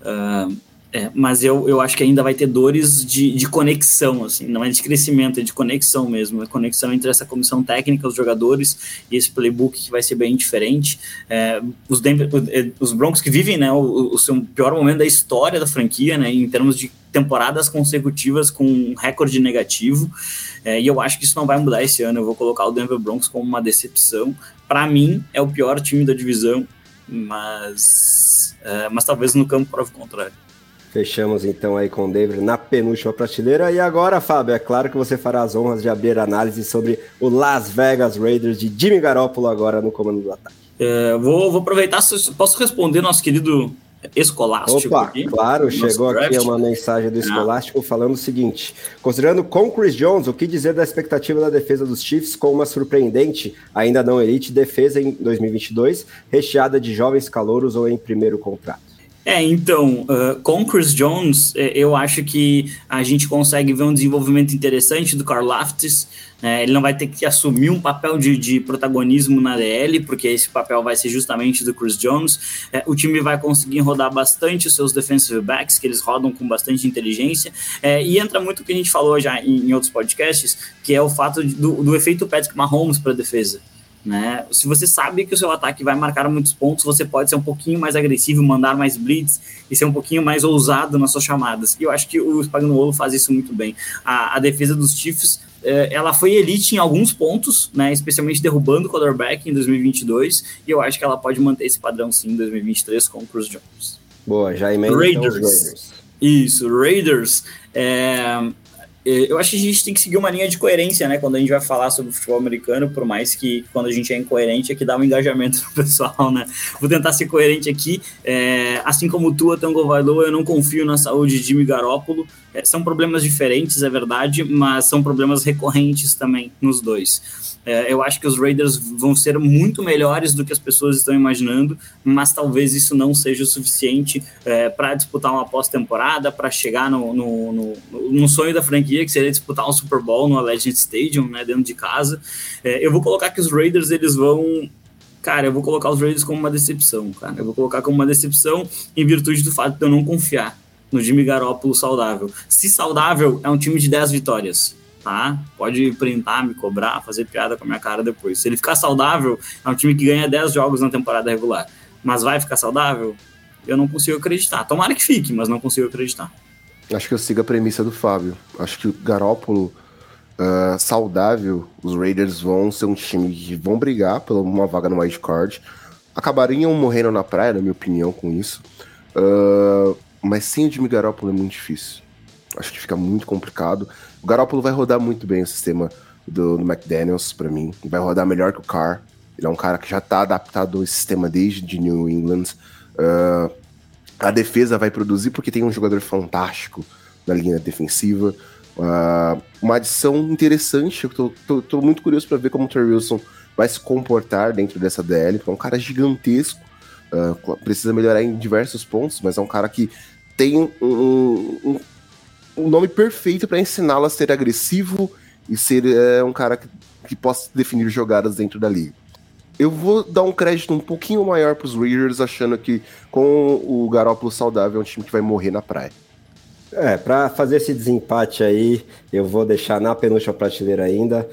Uh, é, mas eu, eu acho que ainda vai ter dores de, de conexão, assim, não é de crescimento, é de conexão mesmo, é conexão entre essa comissão técnica, os jogadores e esse playbook que vai ser bem diferente. É, os, Denver, é, os Broncos que vivem né, o, o seu pior momento da história da franquia, né, em termos de temporadas consecutivas com um recorde negativo, é, e eu acho que isso não vai mudar esse ano. Eu vou colocar o Denver Broncos como uma decepção. Para mim, é o pior time da divisão, mas, é, mas talvez no campo prove o contrário. Fechamos então aí com o David na penúltima prateleira. E agora, Fábio, é claro que você fará as honras de abrir análise sobre o Las Vegas Raiders de Jimmy Garoppolo agora no comando do ataque. É, vou, vou aproveitar, posso responder nosso querido Escolástico. Opa, aqui, claro, chegou draft. aqui uma mensagem do ah. Escolástico falando o seguinte: considerando com Chris Jones, o que dizer da expectativa da defesa dos Chiefs com uma surpreendente, ainda não elite, defesa em 2022, recheada de jovens calouros ou em primeiro contrato? É, então, uh, com Chris Jones, é, eu acho que a gente consegue ver um desenvolvimento interessante do Carl Laftis. É, ele não vai ter que assumir um papel de, de, protagonismo na DL, porque esse papel vai ser justamente do Chris Jones. É, o time vai conseguir rodar bastante os seus defensive backs, que eles rodam com bastante inteligência. É, e entra muito o que a gente falou já em, em outros podcasts, que é o fato de, do, do efeito Patrick Mahomes para a defesa. Né? Se você sabe que o seu ataque vai marcar muitos pontos, você pode ser um pouquinho mais agressivo, mandar mais blitz e ser um pouquinho mais ousado nas suas chamadas. E eu acho que o Spagnuolo faz isso muito bem. A, a defesa dos Chiefs, eh, ela foi elite em alguns pontos, né? especialmente derrubando o quarterback em 2022, e eu acho que ela pode manter esse padrão sim em 2023 com o Cruz Jones. Boa, já emenda Raiders. Então Raiders. Isso, Raiders. É, eu acho que a gente tem que seguir uma linha de coerência, né? Quando a gente vai falar sobre futebol americano, por mais que quando a gente é incoerente é que dá um engajamento <laughs> no pessoal, né? Vou tentar ser coerente aqui. É, assim como Tua Tango Vailoa, eu não confio na saúde de Jimmy Garoppolo. É, são problemas diferentes, é verdade, mas são problemas recorrentes também nos dois. É, eu acho que os Raiders vão ser muito melhores do que as pessoas estão imaginando, mas talvez isso não seja o suficiente é, para disputar uma pós-temporada, para chegar no, no, no, no, sonho da franquia, que seria disputar um Super Bowl no Allegiant Stadium, né, dentro de casa. É, eu vou colocar que os Raiders eles vão cara, eu vou colocar os Raiders como uma decepção, cara. Eu vou colocar como uma decepção em virtude do fato de eu não confiar no Jimmy Garoppolo saudável. Se saudável, é um time de 10 vitórias. Tá? Pode printar, me cobrar, fazer piada com a minha cara depois. Se ele ficar saudável, é um time que ganha 10 jogos na temporada regular. Mas vai ficar saudável? Eu não consigo acreditar. Tomara que fique, mas não consigo acreditar. Acho que eu sigo a premissa do Fábio. Acho que o Garópolo uh, saudável, os Raiders vão ser um time que vão brigar por uma vaga no wild card. Acabariam morrendo na praia, na minha opinião, com isso. Uh, mas sem o Jimmy Garoppolo é muito difícil. Acho que fica muito complicado. O Garoppolo vai rodar muito bem o sistema do, do McDaniels, para mim. Vai rodar melhor que o Carr. Ele é um cara que já tá adaptado ao sistema desde de New England. Uh, a defesa vai produzir porque tem um jogador fantástico na linha defensiva. Uh, uma adição interessante, eu tô, tô, tô muito curioso para ver como o Terry Wilson vai se comportar dentro dessa DL, é um cara gigantesco, uh, precisa melhorar em diversos pontos, mas é um cara que tem um, um, um nome perfeito para ensiná-lo a ser agressivo e ser uh, um cara que, que possa definir jogadas dentro da liga. Eu vou dar um crédito um pouquinho maior para os Raiders, achando que com o Garópolo saudável é um time que vai morrer na praia. É, para fazer esse desempate aí, eu vou deixar na penúltima prateleira ainda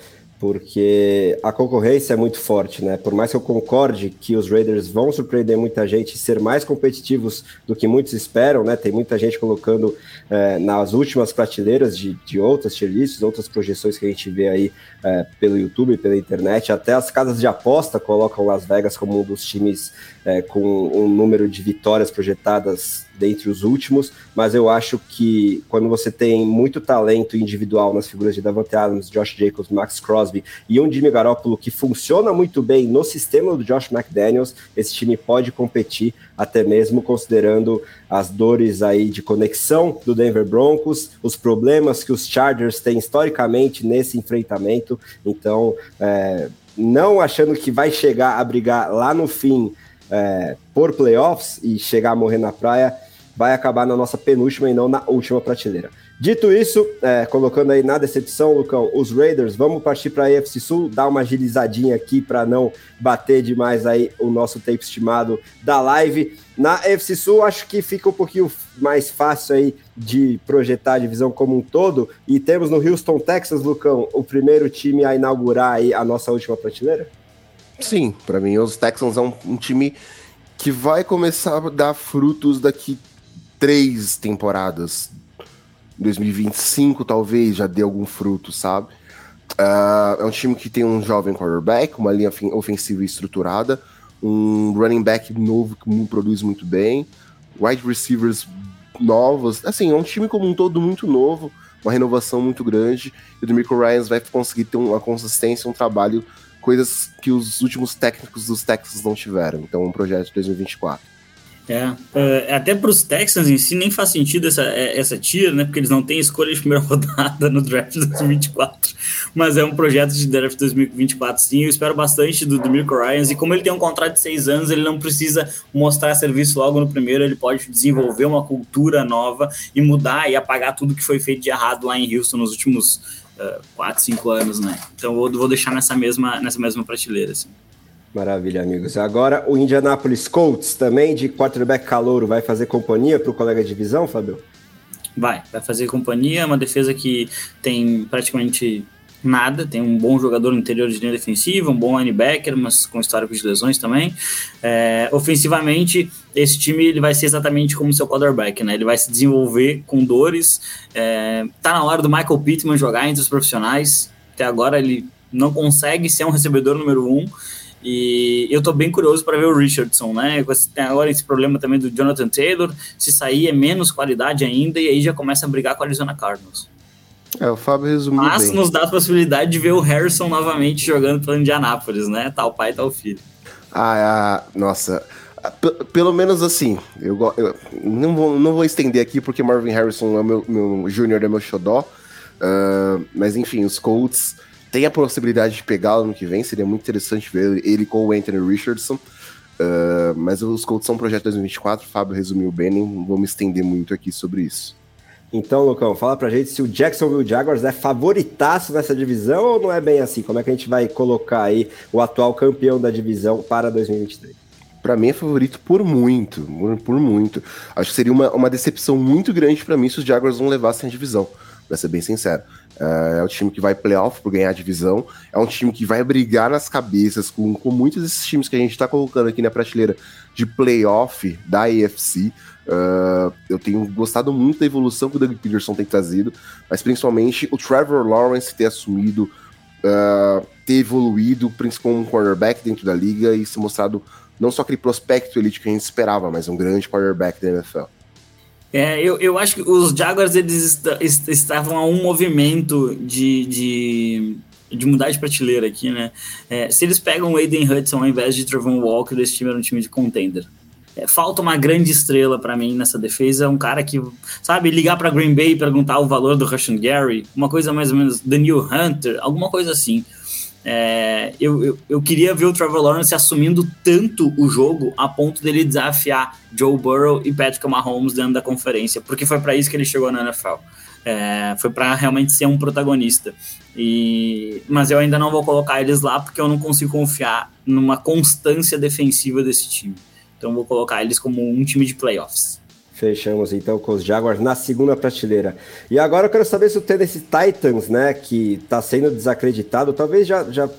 porque a concorrência é muito forte, né? Por mais que eu concorde que os Raiders vão surpreender muita gente e ser mais competitivos do que muitos esperam, né? Tem muita gente colocando é, nas últimas prateleiras de, de outras tier lists, outras projeções que a gente vê aí é, pelo YouTube, pela internet, até as casas de aposta colocam Las Vegas como um dos times é, com um número de vitórias projetadas dentre os últimos, mas eu acho que quando você tem muito talento individual nas figuras de Davante Adams, Josh Jacobs, Max Crosby e um Jimmy Garoppolo que funciona muito bem no sistema do Josh McDaniels, esse time pode competir até mesmo considerando as dores aí de conexão do Denver Broncos, os problemas que os Chargers têm historicamente nesse enfrentamento, então é, não achando que vai chegar a brigar lá no fim é, por playoffs e chegar a morrer na praia, vai acabar na nossa penúltima e não na última prateleira. Dito isso, é, colocando aí na decepção, Lucão, os Raiders, vamos partir para a AFC Sul, dar uma agilizadinha aqui para não bater demais aí o nosso tempo estimado da live. Na AFC Sul, acho que fica um pouquinho mais fácil aí de projetar a divisão como um todo. E temos no Houston, Texas, Lucão, o primeiro time a inaugurar aí a nossa última prateleira? Sim, para mim os Texans é um, um, time que vai começar a dar frutos daqui três temporadas. 2025 talvez já dê algum fruto, sabe? Uh, é um time que tem um jovem quarterback, uma linha ofensiva estruturada, um running back novo que produz muito bem, wide receivers novos. Assim, é um time como um todo muito novo, uma renovação muito grande. E o Demico Ryans vai conseguir ter uma consistência, um trabalho coisas que os últimos técnicos dos Texans não tiveram. Então, um projeto de 2024. É, uh, até para os Texans em si nem faz sentido essa, é, essa tier, né? Porque eles não têm escolha de primeira <laughs> rodada no draft 2024. Mas é um projeto de draft 2024, sim. Eu espero bastante do Demirko Ryans. E como ele tem um contrato de seis anos, ele não precisa mostrar serviço logo no primeiro. Ele pode desenvolver uma cultura nova e mudar e apagar tudo que foi feito de errado lá em Houston nos últimos 4, 5 anos, né? Então eu vou deixar nessa mesma, nessa mesma prateleira, assim. Maravilha, amigos. Agora o Indianapolis Colts, também de quarterback calouro, vai fazer companhia para o colega de divisão, Fábio? Vai, vai fazer companhia, uma defesa que tem praticamente nada, tem um bom jogador no interior de linha defensiva, um bom linebacker, mas com histórico de lesões também. É, ofensivamente, esse time ele vai ser exatamente como seu quarterback, né? Ele vai se desenvolver com dores. É, tá na hora do Michael Pittman jogar entre os profissionais. Até agora ele não consegue ser um recebedor número um. E eu tô bem curioso para ver o Richardson, né? Tem agora esse problema também do Jonathan Taylor. Se sair é menos qualidade ainda, e aí já começa a brigar com a Arizona Cardinals. É, o Fábio resumiu Mas bem. nos dá a possibilidade de ver o Harrison novamente jogando pelo Indianápolis, né? Tal pai, tal filho. Ah, ah nossa. P pelo menos assim, eu, eu, não, vou, não vou estender aqui porque Marvin Harrison é meu, meu júnior, é meu xodó. Uh, mas enfim, os Colts têm a possibilidade de pegá-lo no que vem. Seria muito interessante ver ele com o Anthony Richardson. Uh, mas os Colts são um projeto 2024. O Fábio resumiu bem, não vou me estender muito aqui sobre isso. Então, Lucão, fala pra gente se o Jacksonville Jaguars é favoritaço nessa divisão ou não é bem assim? Como é que a gente vai colocar aí o atual campeão da divisão para 2023? para mim é favorito por muito, por, muito. Acho que seria uma, uma decepção muito grande para mim se os Jaguars não levassem a divisão, pra ser bem sincero. É, é o time que vai playoff por ganhar a divisão, é um time que vai brigar nas cabeças com, com muitos desses times que a gente tá colocando aqui na prateleira de playoff da AFC. Uh, eu tenho gostado muito da evolução que o Doug Peterson tem trazido, mas principalmente o Trevor Lawrence ter assumido, uh, ter evoluído, principalmente como um quarterback dentro da liga e se mostrado não só aquele prospecto elite que a gente esperava, mas um grande quarterback da NFL. É, eu, eu acho que os Jaguars eles est estavam a um movimento de, de, de mudar de prateleira aqui, né? É, se eles pegam o Aiden Hudson ao invés de Trevon Walker, esse time era um time de contender. É, falta uma grande estrela para mim nessa defesa, um cara que, sabe, ligar para Green Bay e perguntar o valor do Russian Gary, uma coisa mais ou menos Daniel Hunter, alguma coisa assim. É, eu, eu, eu, queria ver o Trevor Lawrence assumindo tanto o jogo a ponto dele desafiar Joe Burrow e Patrick Mahomes dentro da conferência, porque foi para isso que ele chegou na NFL. É, foi para realmente ser um protagonista. E, mas eu ainda não vou colocar eles lá porque eu não consigo confiar numa constância defensiva desse time. Então vou colocar eles como um time de playoffs. Fechamos então com os Jaguars na segunda prateleira. E agora eu quero saber se o Tennessee Titans, né, que está sendo desacreditado, talvez já, já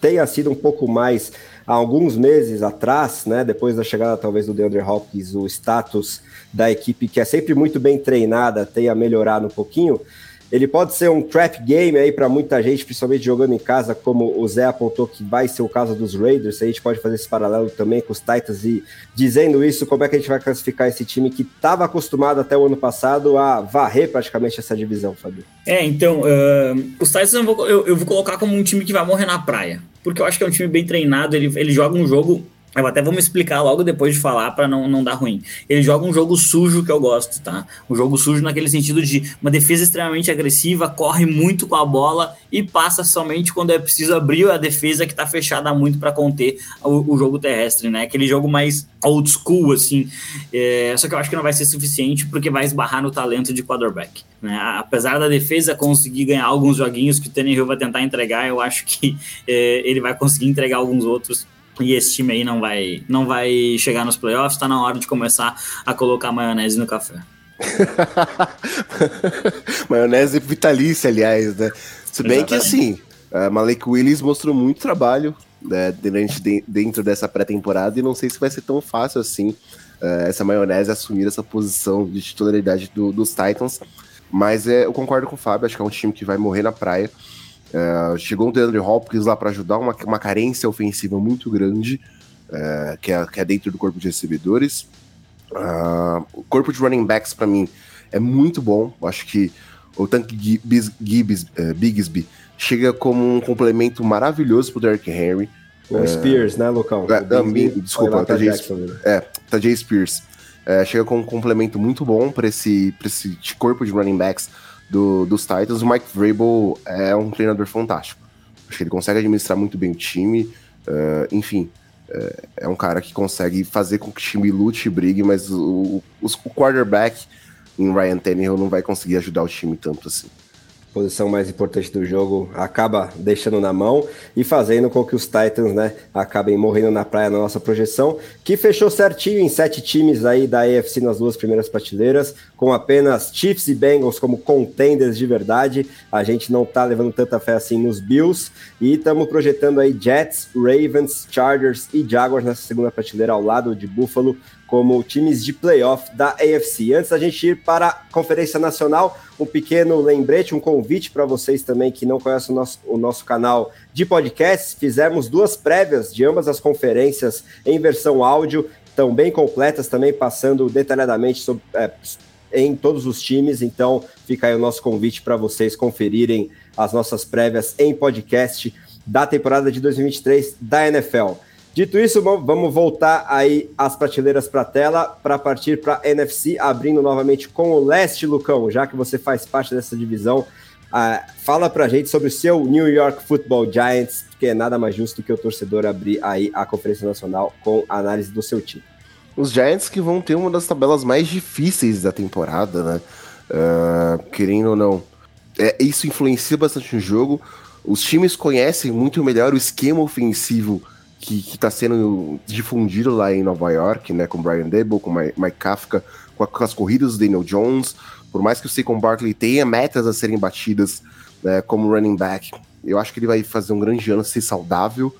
tenha sido um pouco mais há alguns meses atrás, né, depois da chegada talvez do DeAndre Hopkins, o status da equipe que é sempre muito bem treinada tenha melhorado um pouquinho. Ele pode ser um trap game aí para muita gente, principalmente jogando em casa, como o Zé apontou que vai ser o caso dos Raiders. A gente pode fazer esse paralelo também com os Titans e dizendo isso, como é que a gente vai classificar esse time que estava acostumado até o ano passado a varrer praticamente essa divisão, Fabio? É, então, uh, os Titans eu vou, eu, eu vou colocar como um time que vai morrer na praia, porque eu acho que é um time bem treinado, ele, ele joga um jogo eu até vou me explicar logo depois de falar para não, não dar ruim. Ele joga um jogo sujo que eu gosto, tá? Um jogo sujo naquele sentido de uma defesa extremamente agressiva, corre muito com a bola e passa somente quando é preciso abrir a defesa que tá fechada muito para conter o, o, jogo terrestre, né? Aquele jogo mais old school, assim. É, só que eu acho que não vai ser suficiente porque vai esbarrar no talento de quarterback. Né? Apesar da defesa conseguir ganhar alguns joguinhos que o Tannehill vai tentar entregar, eu acho que é, ele vai conseguir entregar alguns outros e esse time aí não vai, não vai chegar nos playoffs, tá na hora de começar a colocar maionese no café. <laughs> maionese vitalícia, aliás, né? Se bem Exatamente. que assim, a Malik Willis mostrou muito trabalho né, dentro dessa pré-temporada e não sei se vai ser tão fácil assim uh, essa maionese assumir essa posição de titularidade do, dos Titans. Mas é, eu concordo com o Fábio, acho que é um time que vai morrer na praia. É, chegou o DeAndre Hopkins lá para ajudar uma, uma carência ofensiva muito grande, é, que, é, que é dentro do corpo de recebedores. Uh, o corpo de running backs, para mim, é muito bom. Acho que o Tank Gibbs, Gibbs, uh, Bigsby chega como um complemento maravilhoso pro Derrick Henry. O uh, Spears, né, Lucão? Uh, desculpa, tá Jay, é, tá Spears. chega com um complemento muito bom para esse, esse corpo de running backs do, dos Titans, o Mike Vrabel é um treinador fantástico. Acho que ele consegue administrar muito bem o time, uh, enfim, uh, é um cara que consegue fazer com que o time lute e brigue, mas o, o, o quarterback em Ryan Tannehill não vai conseguir ajudar o time tanto assim posição mais importante do jogo, acaba deixando na mão e fazendo com que os Titans, né, acabem morrendo na praia na nossa projeção, que fechou certinho em sete times aí da AFC nas duas primeiras prateleiras, com apenas Chiefs e Bengals como contenders de verdade. A gente não tá levando tanta fé assim nos Bills e estamos projetando aí Jets, Ravens, Chargers e Jaguars nessa segunda prateleira ao lado de Buffalo como times de playoff da AFC. Antes da gente ir para a Conferência Nacional, um pequeno lembrete, um convite para vocês também que não conhecem o nosso, o nosso canal de podcasts. Fizemos duas prévias de ambas as conferências em versão áudio, tão bem completas também, passando detalhadamente sobre, é, em todos os times. Então, fica aí o nosso convite para vocês conferirem as nossas prévias em podcast da temporada de 2023 da NFL. Dito isso, vamos voltar aí as prateleiras para a tela para partir para NFC, abrindo novamente com o leste, Lucão, já que você faz parte dessa divisão. Uh, fala para a gente sobre o seu New York Football Giants, porque é nada mais justo que o torcedor abrir aí a Conferência Nacional com a análise do seu time. Os Giants que vão ter uma das tabelas mais difíceis da temporada, né? Uh, querendo ou não. É, isso influencia bastante no jogo. Os times conhecem muito melhor o esquema ofensivo que, está sendo difundido lá em Nova York, né? Com Brian Dable, com Mike Kafka, com, a, com as corridas do Daniel Jones. Por mais que o Saquon Barkley tenha metas a serem batidas né, como running back, eu acho que ele vai fazer um grande ano ser saudável.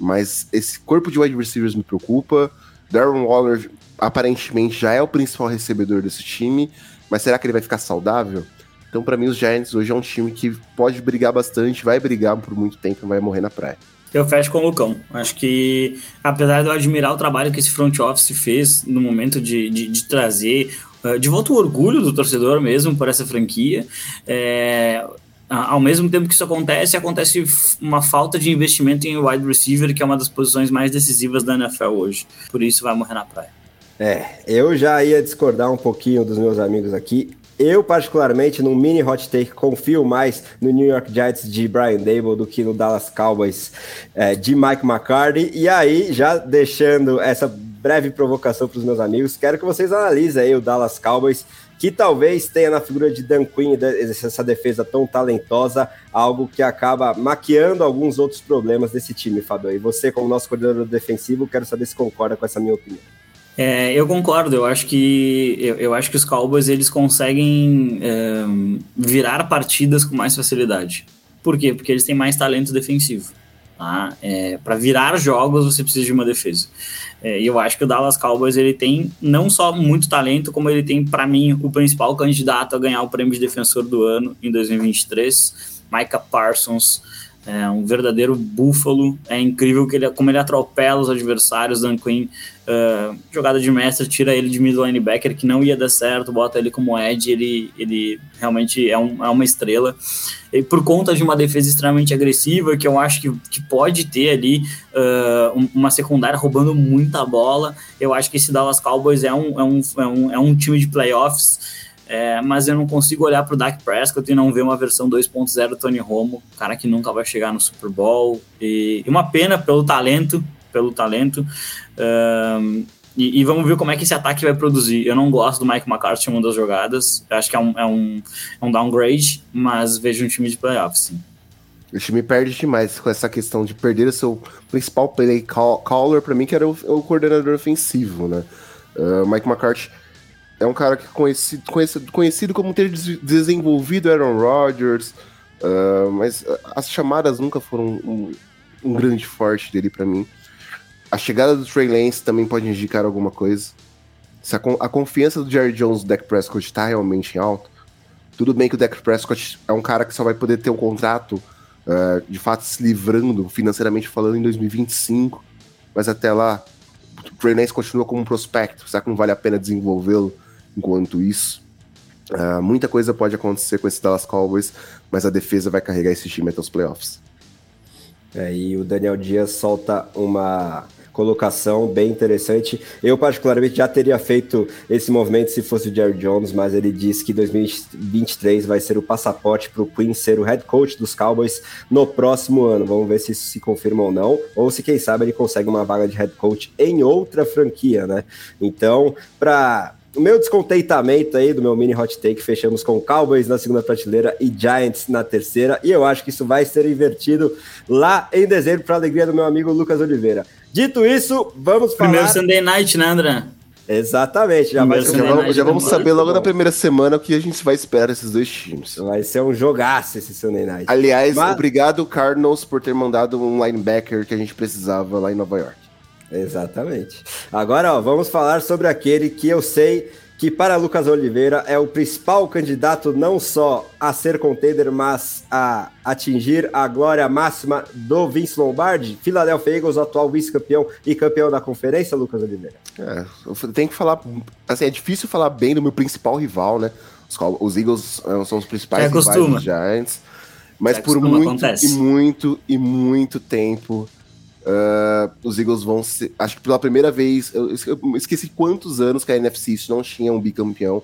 Mas esse corpo de wide receivers me preocupa. Darren Waller aparentemente já é o principal recebedor desse time, mas será que ele vai ficar saudável? Então, para mim, os Giants hoje é um time que pode brigar bastante, vai brigar por muito tempo e vai morrer na praia. Eu fecho com o Lucão. Acho que, apesar de eu admirar o trabalho que esse front office fez no momento de, de, de trazer eh, de volta o orgulho do torcedor mesmo por essa franquia, é, ao mesmo tempo que isso acontece, acontece uma falta de investimento em wide receiver, que é uma das posições mais decisivas da NFL hoje. Por isso vai morrer na praia. É, eu já ia discordar um pouquinho dos meus amigos aqui. Eu, particularmente, no mini hot take, confio mais no New York Giants de Brian Dable do que no Dallas Cowboys é, de Mike McCarthy. E aí, já deixando essa breve provocação para os meus amigos, quero que vocês analisem aí o Dallas Cowboys, que talvez tenha na figura de Dan Quinn essa defesa tão talentosa, algo que acaba maquiando alguns outros problemas desse time, Fabio. E você, como nosso coordenador defensivo, quero saber se concorda com essa minha opinião. É, eu concordo, eu acho que eu, eu, acho que os Cowboys eles conseguem é, virar partidas com mais facilidade. Por quê? Porque eles têm mais talento defensivo. Tá? É, para virar jogos você precisa de uma defesa. É, e eu acho que o Dallas Cowboys ele tem não só muito talento, como ele tem para mim o principal candidato a ganhar o prêmio de defensor do ano em 2023, Micah Parsons. É um verdadeiro búfalo. É incrível que ele, como ele atropela os adversários. Dan Quinn, uh, jogada de mestre, tira ele de middle linebacker, que não ia dar certo, bota ele como edge. Ele, ele realmente é, um, é uma estrela. E por conta de uma defesa extremamente agressiva, que eu acho que, que pode ter ali uh, uma secundária roubando muita bola, eu acho que esse Dallas Cowboys é um, é um, é um, é um time de playoffs. É, mas eu não consigo olhar para o Dak Prescott e não ver uma versão 2.0 Tony Romo, cara que nunca vai chegar no Super Bowl. E, e uma pena pelo talento, pelo talento. Um, e, e, vamos ver como é que esse ataque vai produzir. Eu não gosto do Mike McCarthy em uma das jogadas. Eu acho que é um, é um, é um downgrade, mas vejo um time de playoffs. O time perde demais com essa questão de perder o seu principal play caller, para mim, que era o, o coordenador ofensivo, né? Uh, Mike McCarthy é um cara que conhecido, conhecido, conhecido como ter desenvolvido Aaron Rodgers, uh, mas as chamadas nunca foram um, um grande forte dele para mim. A chegada do Trey Lance também pode indicar alguma coisa. Se a, a confiança do Jerry Jones no Dak Prescott está realmente em alto, tudo bem que o Dak Prescott é um cara que só vai poder ter um contrato uh, de fato se livrando financeiramente falando em 2025, mas até lá o Trey Lance continua como um prospecto. Será que não vale a pena desenvolvê-lo enquanto isso. Uh, muita coisa pode acontecer com esse Dallas Cowboys, mas a defesa vai carregar esse time até os playoffs. É, e o Daniel Dias solta uma colocação bem interessante. Eu, particularmente, já teria feito esse movimento se fosse o Jerry Jones, mas ele diz que 2023 vai ser o passaporte para o Queen ser o head coach dos Cowboys no próximo ano. Vamos ver se isso se confirma ou não, ou se, quem sabe, ele consegue uma vaga de head coach em outra franquia, né? Então, para o meu descontentamento aí do meu mini hot take, fechamos com Cowboys na segunda prateleira e Giants na terceira. E eu acho que isso vai ser invertido lá em dezembro, para alegria do meu amigo Lucas Oliveira. Dito isso, vamos falar. Primeiro Sunday night, né, André? Exatamente, já, vai ser já, vamos, já vamos saber logo na primeira semana o que a gente vai esperar desses dois times. Vai ser um jogaço esse Sunday Night. Aliás, Mas... obrigado, Cardinals, por ter mandado um linebacker que a gente precisava lá em Nova York. Exatamente. Agora, ó, vamos falar sobre aquele que eu sei que para Lucas Oliveira é o principal candidato não só a ser contender, mas a atingir a glória máxima do Vince Lombardi, Philadelphia Eagles, atual vice-campeão e campeão da conferência, Lucas Oliveira. É, eu tenho que falar, assim, é difícil falar bem do meu principal rival, né? Os, os Eagles eh, são os principais rivais dos Giants, mas por muito acontece. e muito e muito tempo Uh, os Eagles vão ser. Acho que pela primeira vez. Eu, esqueci quantos anos que a NFC não tinha um bicampeão.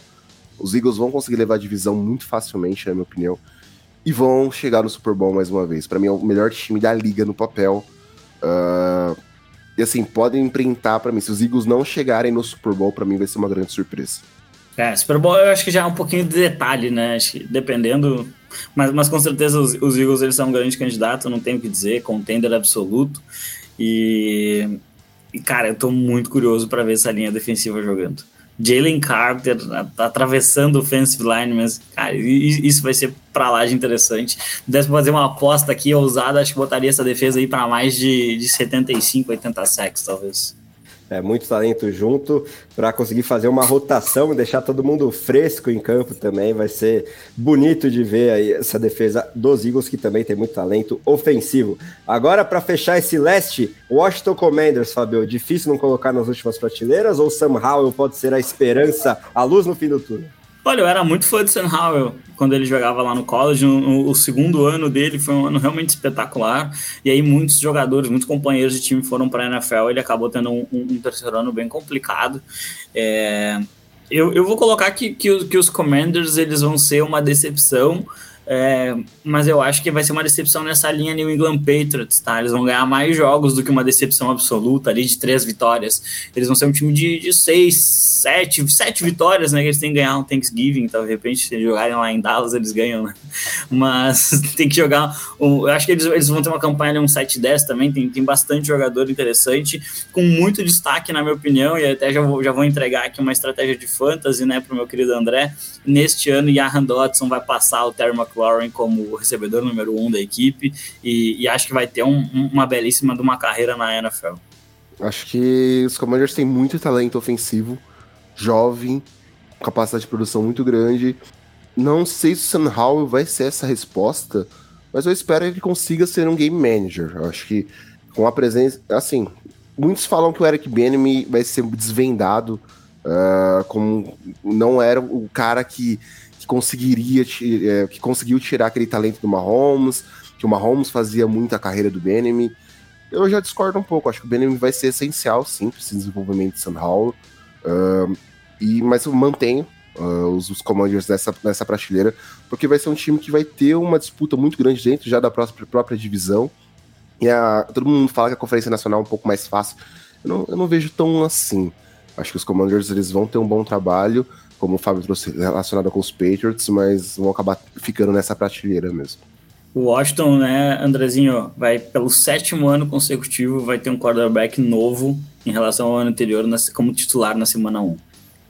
Os Eagles vão conseguir levar a divisão muito facilmente, na minha opinião. E vão chegar no Super Bowl mais uma vez. Para mim é o melhor time da liga no papel. Uh, e assim, podem imprintar para mim. Se os Eagles não chegarem no Super Bowl, para mim vai ser uma grande surpresa. É, Super Bowl eu acho que já é um pouquinho de detalhe, né? Acho que dependendo. Mas, mas com certeza os, os Eagles eles são um grande candidato, não tenho o que dizer, contender absoluto. E, e cara, eu tô muito curioso para ver essa linha defensiva jogando. Jalen Carter atravessando o offensive line, mas, cara, isso vai ser pra lá de interessante. Deve fazer uma aposta aqui ousada, acho que botaria essa defesa aí para mais de, de 75, 80 sacks, talvez é, muito talento junto para conseguir fazer uma rotação e deixar todo mundo fresco em campo também. Vai ser bonito de ver aí essa defesa dos Eagles, que também tem muito talento ofensivo. Agora, para fechar esse leste, Washington Commanders, Fabio, difícil não colocar nas últimas prateleiras ou Sam Howell pode ser a esperança, a luz no fim do turno? Olha, eu era muito fã de Sam Howell quando ele jogava lá no college. O, o, segundo ano dele foi um ano realmente espetacular. E aí muitos jogadores, muitos companheiros de time foram para a NFL. Ele acabou tendo um, um, um, terceiro ano bem complicado. É, eu, eu vou colocar que, que, que os Commanders eles vão ser uma decepção é, mas eu acho que vai ser uma decepção nessa linha New England Patriots, tá? Eles vão ganhar mais jogos do que uma decepção absoluta ali de três vitórias. Eles vão ser um time de, de seis, sete, sete vitórias, né? Que eles têm que ganhar um Thanksgiving, então de repente, se jogarem lá em Dallas, eles ganham, né? <laughs> Mas <laughs> tem que jogar. Um, eu acho que eles, eles vão ter uma campanha ali, um 7-10 também. Tem, tem bastante jogador interessante, com muito destaque, na minha opinião, e até já vou, já vou entregar aqui uma estratégia de fantasy, né, pro meu querido André. Neste ano, Jahan Dodson vai passar o Terry como recebedor número um da equipe e, e acho que vai ter um, uma belíssima de uma carreira na NFL. Acho que os Commanders têm muito talento ofensivo, jovem, capacidade de produção muito grande. Não sei se o Sam Howell vai ser essa resposta, mas eu espero que ele consiga ser um game manager. Eu acho que com a presença. Assim, muitos falam que o Eric Benemy vai ser desvendado uh, como não era o cara que conseguiria, é, que conseguiu tirar aquele talento do Mahomes, que o Mahomes fazia muito a carreira do Benemy. Eu já discordo um pouco, acho que o Benemy vai ser essencial, sim, para esse desenvolvimento de Sam Howell. Uh, e, mas eu mantenho uh, os, os Commanders nessa, nessa prateleira, porque vai ser um time que vai ter uma disputa muito grande dentro já da própria, própria divisão. E a, todo mundo fala que a Conferência Nacional é um pouco mais fácil. Eu não, eu não vejo tão assim. Acho que os Commanders eles vão ter um bom trabalho como o Fábio trouxe, relacionada com os Patriots, mas vão acabar ficando nessa prateleira mesmo. O Washington, né, Andrezinho, vai pelo sétimo ano consecutivo, vai ter um quarterback novo em relação ao ano anterior como titular na semana 1.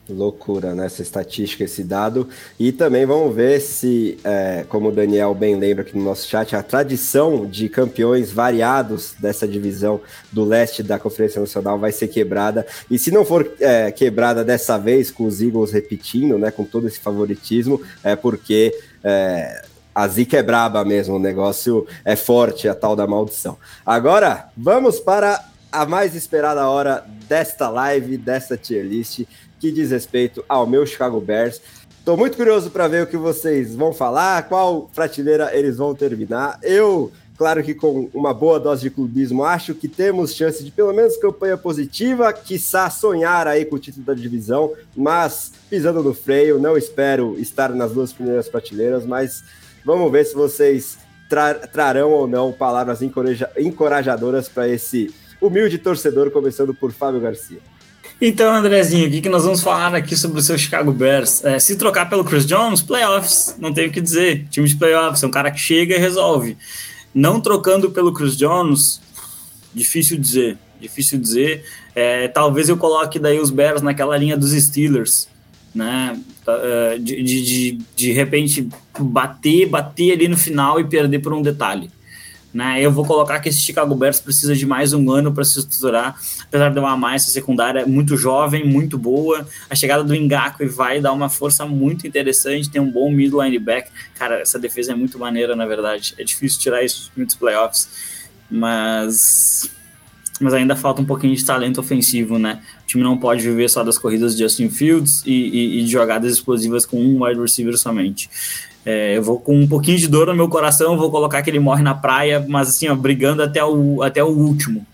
Loucura, né? Essa estatística, esse dado. E também vamos ver se, é, como o Daniel bem lembra aqui no nosso chat, a tradição de campeões variados dessa divisão do leste da Conferência Nacional vai ser quebrada. E se não for é, quebrada dessa vez, com os Eagles repetindo, né? Com todo esse favoritismo, é porque. É, a zica é braba mesmo, o negócio é forte, a tal da maldição. Agora, vamos para a mais esperada hora desta live, desta tier list, que diz respeito ao meu Chicago Bears. Estou muito curioso para ver o que vocês vão falar, qual prateleira eles vão terminar. Eu, claro que com uma boa dose de clubismo, acho que temos chance de pelo menos campanha positiva, quiçá sonhar aí com o título da divisão, mas pisando no freio, não espero estar nas duas primeiras prateleiras, mas vamos ver se vocês tra trarão ou não palavras encorajadoras para esse humilde torcedor, começando por Fábio Garcia. Então, Andrezinho, o que, que nós vamos falar aqui sobre o seu Chicago Bears? É, se trocar pelo Chris Jones, playoffs, não tem o que dizer. Time de playoffs, é um cara que chega e resolve. Não trocando pelo Chris Jones, difícil dizer. Difícil dizer. É, talvez eu coloque daí os Bears naquela linha dos Steelers, né? Tá, é, de, de, de, de repente bater, bater ali no final e perder por um detalhe. Né? Eu vou colocar que esse Chicago Bears precisa de mais um ano para se estruturar, apesar de uma mais essa secundária muito jovem, muito boa. A chegada do Engaku vai dar uma força muito interessante, tem um bom middle linebacker. Cara, essa defesa é muito maneira, na verdade. É difícil tirar isso dos playoffs, mas mas ainda falta um pouquinho de talento ofensivo, né? O time não pode viver só das corridas de Justin Fields e, e, e jogadas explosivas com um wide receiver somente. É, eu vou com um pouquinho de dor no meu coração, vou colocar que ele morre na praia, mas assim, ó, brigando até o, até o último.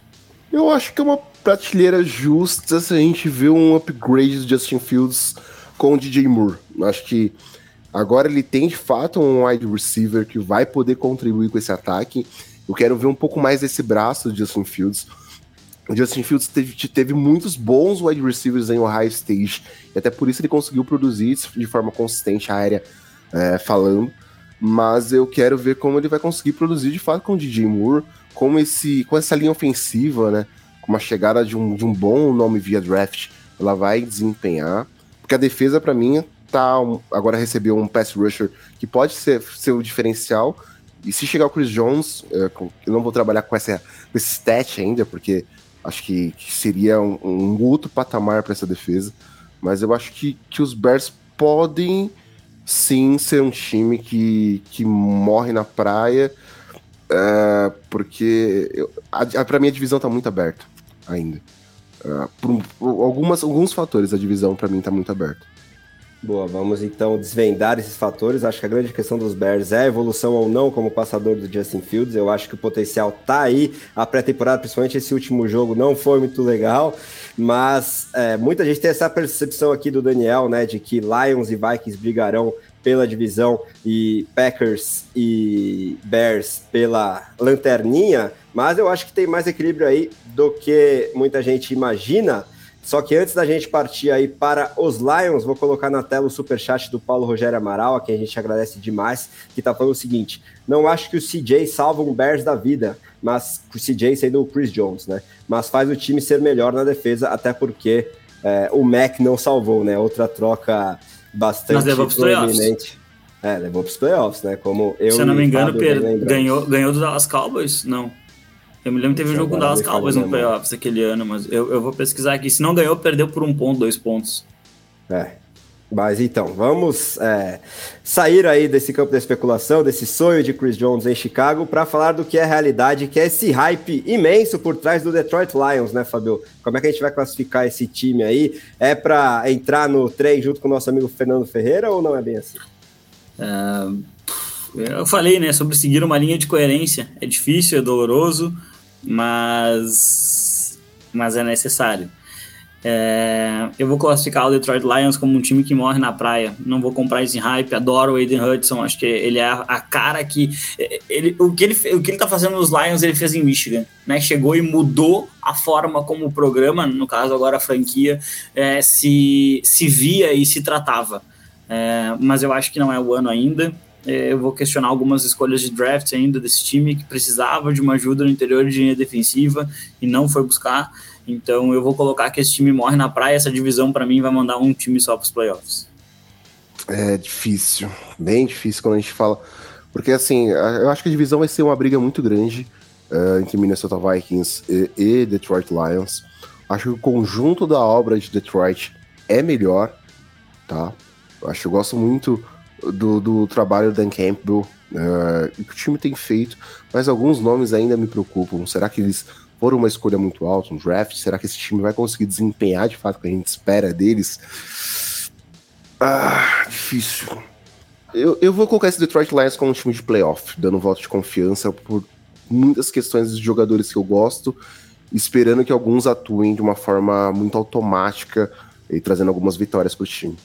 Eu acho que é uma prateleira justa se a gente vê um upgrade do Justin Fields com o DJ Moore. Acho que agora ele tem de fato um wide receiver que vai poder contribuir com esse ataque. Eu quero ver um pouco mais desse braço do Justin Fields. O Justin Fields teve, teve muitos bons wide receivers em Ohio State, e até por isso ele conseguiu produzir de forma consistente a área é, falando, mas eu quero ver como ele vai conseguir produzir de fato com o DJ Moore, como esse, com essa linha ofensiva, né? Com a chegada de um, de um bom nome via draft, ela vai desempenhar. Porque a defesa, para mim, tá agora recebeu um pass rusher que pode ser, ser o diferencial. E se chegar o Chris Jones, é, eu não vou trabalhar com, essa, com esse stat ainda, porque acho que, que seria um, um, outro patamar para essa defesa. Mas eu acho que, que os Bears podem sim ser um time que, que morre na praia, é, porque para mim a divisão tá muito aberta ainda. É, por, por, algumas, alguns fatores a divisão para mim tá muito aberta. Boa, vamos então desvendar esses fatores. Acho que a grande questão dos Bears é a evolução ou não como passador do Justin Fields. Eu acho que o potencial tá aí. A pré-temporada, principalmente esse último jogo, não foi muito legal, mas é, muita gente tem essa percepção aqui do Daniel, né, de que Lions e Vikings brigarão pela divisão e Packers e Bears pela lanterninha, mas eu acho que tem mais equilíbrio aí do que muita gente imagina. Só que antes da gente partir aí para os Lions, vou colocar na tela o superchat do Paulo Rogério Amaral, a quem a gente agradece demais, que tá falando o seguinte: não acho que o CJ salva um Bears da vida, mas o CJ sendo o Chris Jones, né? Mas faz o time ser melhor na defesa, até porque é, o Mac não salvou, né? Outra troca bastante proeminente. É, levou para os playoffs, né? Como eu Se eu não me engano, per... ganhou, ganhou do Dallas Cowboys? Não. Eu me lembro que teve um jogo com o Dallas Cowboys no playoffs aquele ano, mas eu, eu vou pesquisar aqui. Se não ganhou, perdeu por um ponto, dois pontos. É. Mas então, vamos é, sair aí desse campo da especulação, desse sonho de Chris Jones em Chicago, para falar do que é realidade, que é esse hype imenso por trás do Detroit Lions, né, Fabio? Como é que a gente vai classificar esse time aí? É para entrar no trem junto com o nosso amigo Fernando Ferreira ou não é bem assim? Uh, eu falei, né, sobre seguir uma linha de coerência. É difícil, é doloroso, mas, mas é necessário. É, eu vou classificar o Detroit Lions como um time que morre na praia. Não vou comprar esse hype. Adoro o Aiden Hudson. Acho que ele é a, cara que. Ele, o, que ele, o que ele tá fazendo nos Lions, ele fez em Michigan. Né? Chegou e mudou a forma como o programa, no caso agora a franquia, é, se, se via e se tratava. É, mas eu acho que não é o ano ainda. É, eu vou questionar algumas escolhas de draft ainda desse time que precisava de uma ajuda no interior de linha defensiva e não foi buscar. Então eu vou colocar que esse time morre na praia. Essa divisão para mim vai mandar um time só para os playoffs. É difícil, bem difícil quando a gente fala, porque assim eu acho que a divisão vai ser uma briga muito grande uh, entre Minnesota Vikings e, e Detroit Lions. Acho que o conjunto da obra de Detroit é melhor, tá? Acho que eu gosto muito do, do trabalho do Dan Campbell, uh, que o time tem feito, mas alguns nomes ainda me preocupam. Será que eles foram uma escolha muito alta, um draft? Será que esse time vai conseguir desempenhar de fato o que a gente espera deles? Ah, difícil. Eu, eu vou colocar esse Detroit Lions como um time de playoff, dando um voto de confiança por muitas questões de jogadores que eu gosto, esperando que alguns atuem de uma forma muito automática e trazendo algumas vitórias para o time.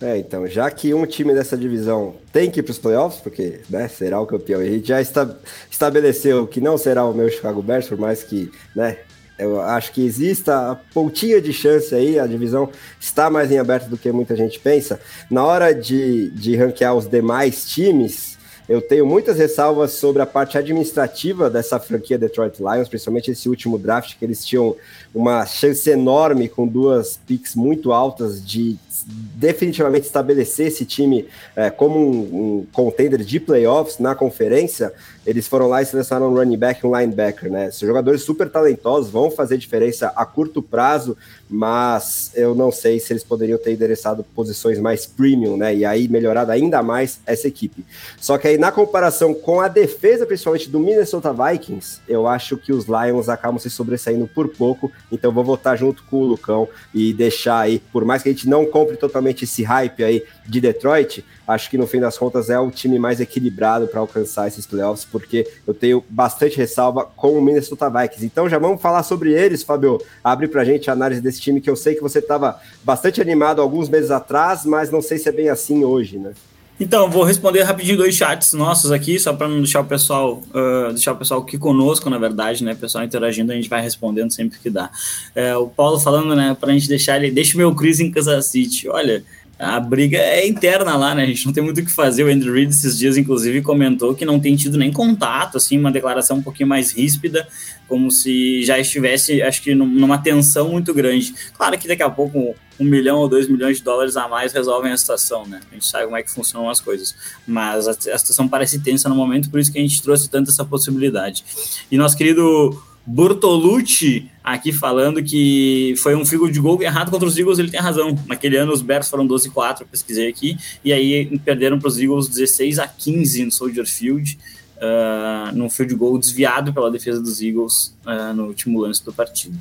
É, então, já que um time dessa divisão tem que ir para os playoffs, porque né, será o campeão, e a gente já está, estabeleceu que não será o meu Chicago Bears, por mais que né, eu acho que exista a pontinha de chance aí, a divisão está mais em aberto do que muita gente pensa. Na hora de, de ranquear os demais times, eu tenho muitas ressalvas sobre a parte administrativa dessa franquia Detroit Lions, principalmente esse último draft, que eles tinham uma chance enorme com duas picks muito altas de definitivamente estabelecer esse time é, como um, um, contender de playoffs na conferência, eles foram lá e selecionaram um running back e um linebacker, né? Esses jogadores super talentosos vão fazer diferença a curto prazo, mas eu não sei se eles poderiam ter endereçado posições mais premium, né? E aí melhorado ainda mais essa equipe. Só que aí, na comparação com a defesa, principalmente do Minnesota Vikings, eu acho que os Lions acabam se sobressaindo por pouco, então vou votar junto com o Lucão e deixar aí, por mais que a gente não totalmente esse hype aí de Detroit, acho que no fim das contas é o time mais equilibrado para alcançar esses playoffs, porque eu tenho bastante ressalva com o Minnesota Vikings. Então já vamos falar sobre eles, Fabio. Abre para a gente a análise desse time que eu sei que você estava bastante animado alguns meses atrás, mas não sei se é bem assim hoje, né? Então, vou responder rapidinho dois chats nossos aqui, só para não deixar o pessoal uh, deixar o pessoal aqui conosco, na verdade, né? O pessoal interagindo, a gente vai respondendo sempre que dá. É, o Paulo falando, né, para a gente deixar ele, deixa o meu Chris em Kansas City. Olha, a briga é interna lá, né? A gente não tem muito o que fazer. O Andrew Reid esses dias, inclusive, comentou que não tem tido nem contato, assim, uma declaração um pouquinho mais ríspida, como se já estivesse, acho que, numa tensão muito grande. Claro que daqui a pouco um milhão ou dois milhões de dólares a mais resolvem a situação, né? A gente sabe como é que funcionam as coisas. Mas a, a situação parece tensa no momento, por isso que a gente trouxe tanto essa possibilidade. E nosso querido Bortolucci aqui falando que foi um figo de gol errado contra os Eagles, ele tem razão. Naquele ano os Bears foram 12 4, pesquisei aqui, e aí perderam para os Eagles 16 a 15 no Soldier Field, uh, num field goal desviado pela defesa dos Eagles uh, no último lance do partido.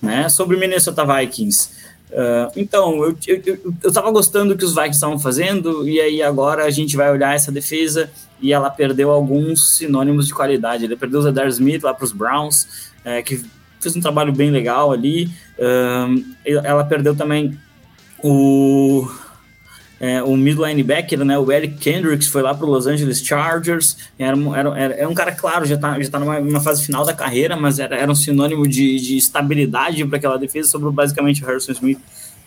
Né? Sobre o Minnesota Vikings, Uh, então, eu, eu, eu, eu tava gostando do que os Vikings estavam fazendo, e aí agora a gente vai olhar essa defesa e ela perdeu alguns sinônimos de qualidade. Ele perdeu o Zedar Smith lá para os Browns, é, que fez um trabalho bem legal ali. Uh, ela perdeu também o é, o mid linebacker, né, o Eric Kendricks, foi lá para o Los Angeles Chargers. Era, era, era, um cara, claro, já está já tá numa, numa, fase final da carreira, mas era, era um sinônimo de, de estabilidade para aquela defesa, sobre basicamente Harrison Smith,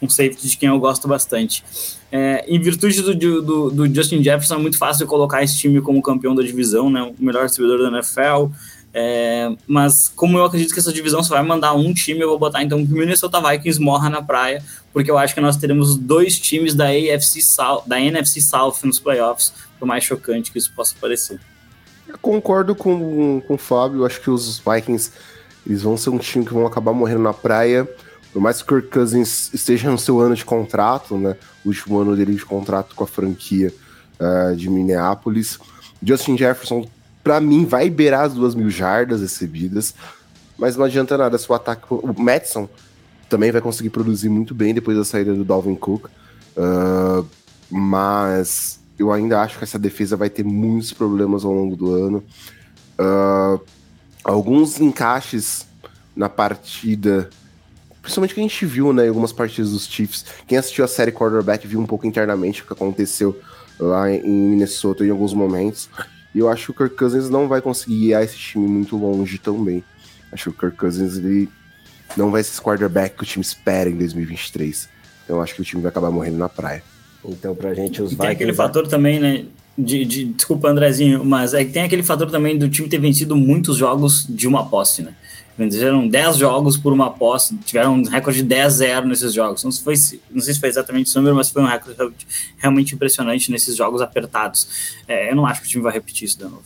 um safety de quem eu gosto bastante. É, em virtude do, do, do, Justin Jefferson, é muito fácil colocar esse time como campeão da divisão, né, o melhor recebedor da NFL. É, mas como eu acredito que essa divisão só vai mandar um time, eu vou botar então que o Minnesota Vikings morra na praia, porque eu acho que nós teremos dois times da AFC South, da NFC South nos playoffs, por mais chocante que isso possa parecer. Eu concordo com, com o Fábio, acho que os Vikings eles vão ser um time que vão acabar morrendo na praia. Por mais que o Kirk Cousins esteja no seu ano de contrato, né? O último ano dele de contrato com a franquia uh, de Minneapolis. Justin Jefferson para mim, vai beirar as duas mil jardas recebidas, mas não adianta nada se o ataque. O Madison também vai conseguir produzir muito bem depois da saída do Dalvin Cook, uh, mas eu ainda acho que essa defesa vai ter muitos problemas ao longo do ano. Uh, alguns encaixes na partida, principalmente que a gente viu né, em algumas partidas dos Chiefs. Quem assistiu a série quarterback viu um pouco internamente o que aconteceu lá em Minnesota em alguns momentos. E eu acho que o Kirk Cousins não vai conseguir guiar esse time muito longe também. Acho que o Kirk Cousins ele não vai ser esse quarterback que o time espera em 2023. Então eu acho que o time vai acabar morrendo na praia. Então, pra gente, os e Tem aquele fator também, né? De, de, desculpa, Andrezinho, mas é que tem aquele fator também do time ter vencido muitos jogos de uma posse, né? Venceram 10 jogos por uma posse, tiveram um recorde de 10-0 nesses jogos. Não, foi, não sei se foi exatamente esse número, mas foi um recorde realmente impressionante nesses jogos apertados. É, eu não acho que o time vai repetir isso de novo.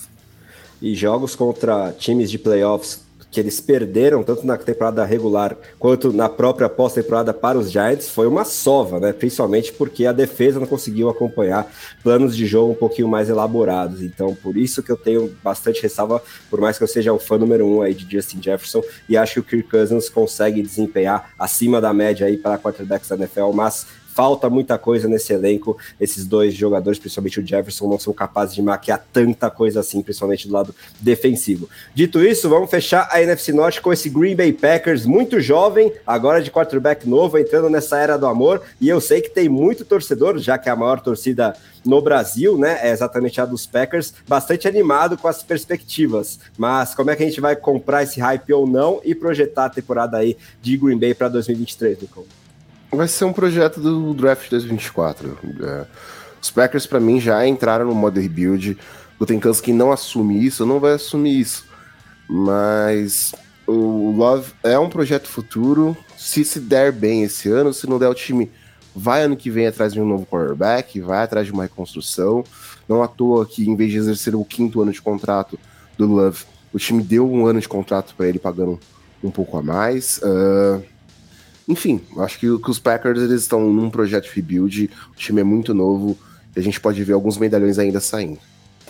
E jogos contra times de playoffs que eles perderam tanto na temporada regular quanto na própria pós-temporada para os Giants foi uma sova, né? Principalmente porque a defesa não conseguiu acompanhar planos de jogo um pouquinho mais elaborados. Então, por isso que eu tenho bastante ressalva, por mais que eu seja o fã número um aí de Justin Jefferson e acho que o Kirk Cousins consegue desempenhar acima da média aí para quarterbacks da NFL, mas falta muita coisa nesse elenco. Esses dois jogadores, principalmente o Jefferson, não são capazes de maquiar tanta coisa assim, principalmente do lado defensivo. Dito isso, vamos fechar a NFC Norte com esse Green Bay Packers muito jovem, agora de quarterback novo, entrando nessa era do amor. E eu sei que tem muito torcedor, já que é a maior torcida no Brasil, né? É exatamente a dos Packers, bastante animado com as perspectivas. Mas como é que a gente vai comprar esse hype ou não e projetar a temporada aí de Green Bay para 2023, Nicole? Vai ser um projeto do Draft 2024. É, os Packers, para mim, já entraram no modo rebuild. O Tenkansky não assume isso, não vai assumir isso. Mas o Love é um projeto futuro. Se se der bem esse ano, se não der, o time vai ano que vem atrás de um novo quarterback, vai atrás de uma reconstrução. Não à toa que, em vez de exercer o quinto ano de contrato do Love, o time deu um ano de contrato para ele pagando um pouco a mais. Uh, enfim, acho que, que os Packers eles estão num projeto rebuild, o time é muito novo e a gente pode ver alguns medalhões ainda saindo.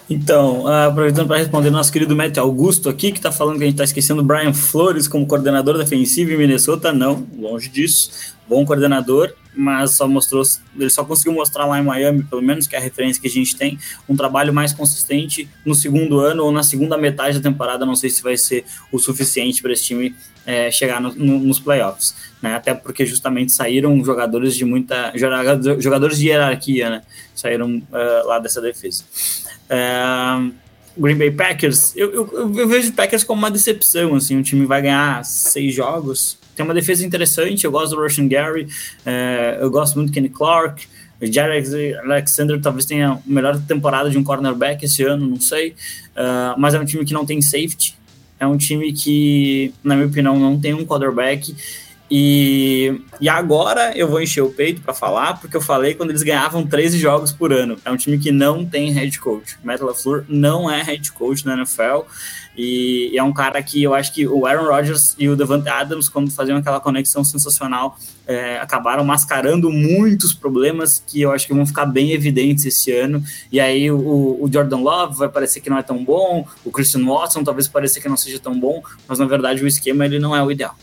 Então, uh, aproveitando para responder nosso querido Matt Augusto aqui, que está falando que a gente está esquecendo Brian Flores como coordenador defensivo em Minnesota. Não, longe disso. Bom coordenador, mas só mostrou, ele só conseguiu mostrar lá em Miami, pelo menos que é a referência que a gente tem, um trabalho mais consistente no segundo ano ou na segunda metade da temporada. Não sei se vai ser o suficiente para esse time é, chegar no, no, nos playoffs, né? Até porque justamente saíram jogadores de muita jogadores de hierarquia, né? Saíram uh, lá dessa defesa. Uh, Green Bay Packers, eu, eu, eu, vejo o Packers como uma decepção, assim, o time vai ganhar seis jogos, tem uma defesa interessante, eu gosto do Russian Gary, uh, eu gosto muito do Kenny Clark, O Alexander talvez tenha a melhor temporada de um cornerback esse ano, não sei. Uh, mas é um time que não tem safety. É um time que, na minha opinião, não tem um quarterback. E, e agora eu vou encher o peito para falar, porque eu falei quando eles ganhavam 13 jogos por ano. É um time que não tem head coach. Matt LaFleur não é head coach na NFL. E, e é um cara que eu acho que o Aaron Rodgers e o Devante Adams, quando faziam aquela conexão sensacional, é, acabaram mascarando muitos problemas que eu acho que vão ficar bem evidentes esse ano. E aí o, o Jordan Love vai parecer que não é tão bom, o Christian Watson talvez pareça que não seja tão bom, mas na verdade o esquema ele não é o ideal.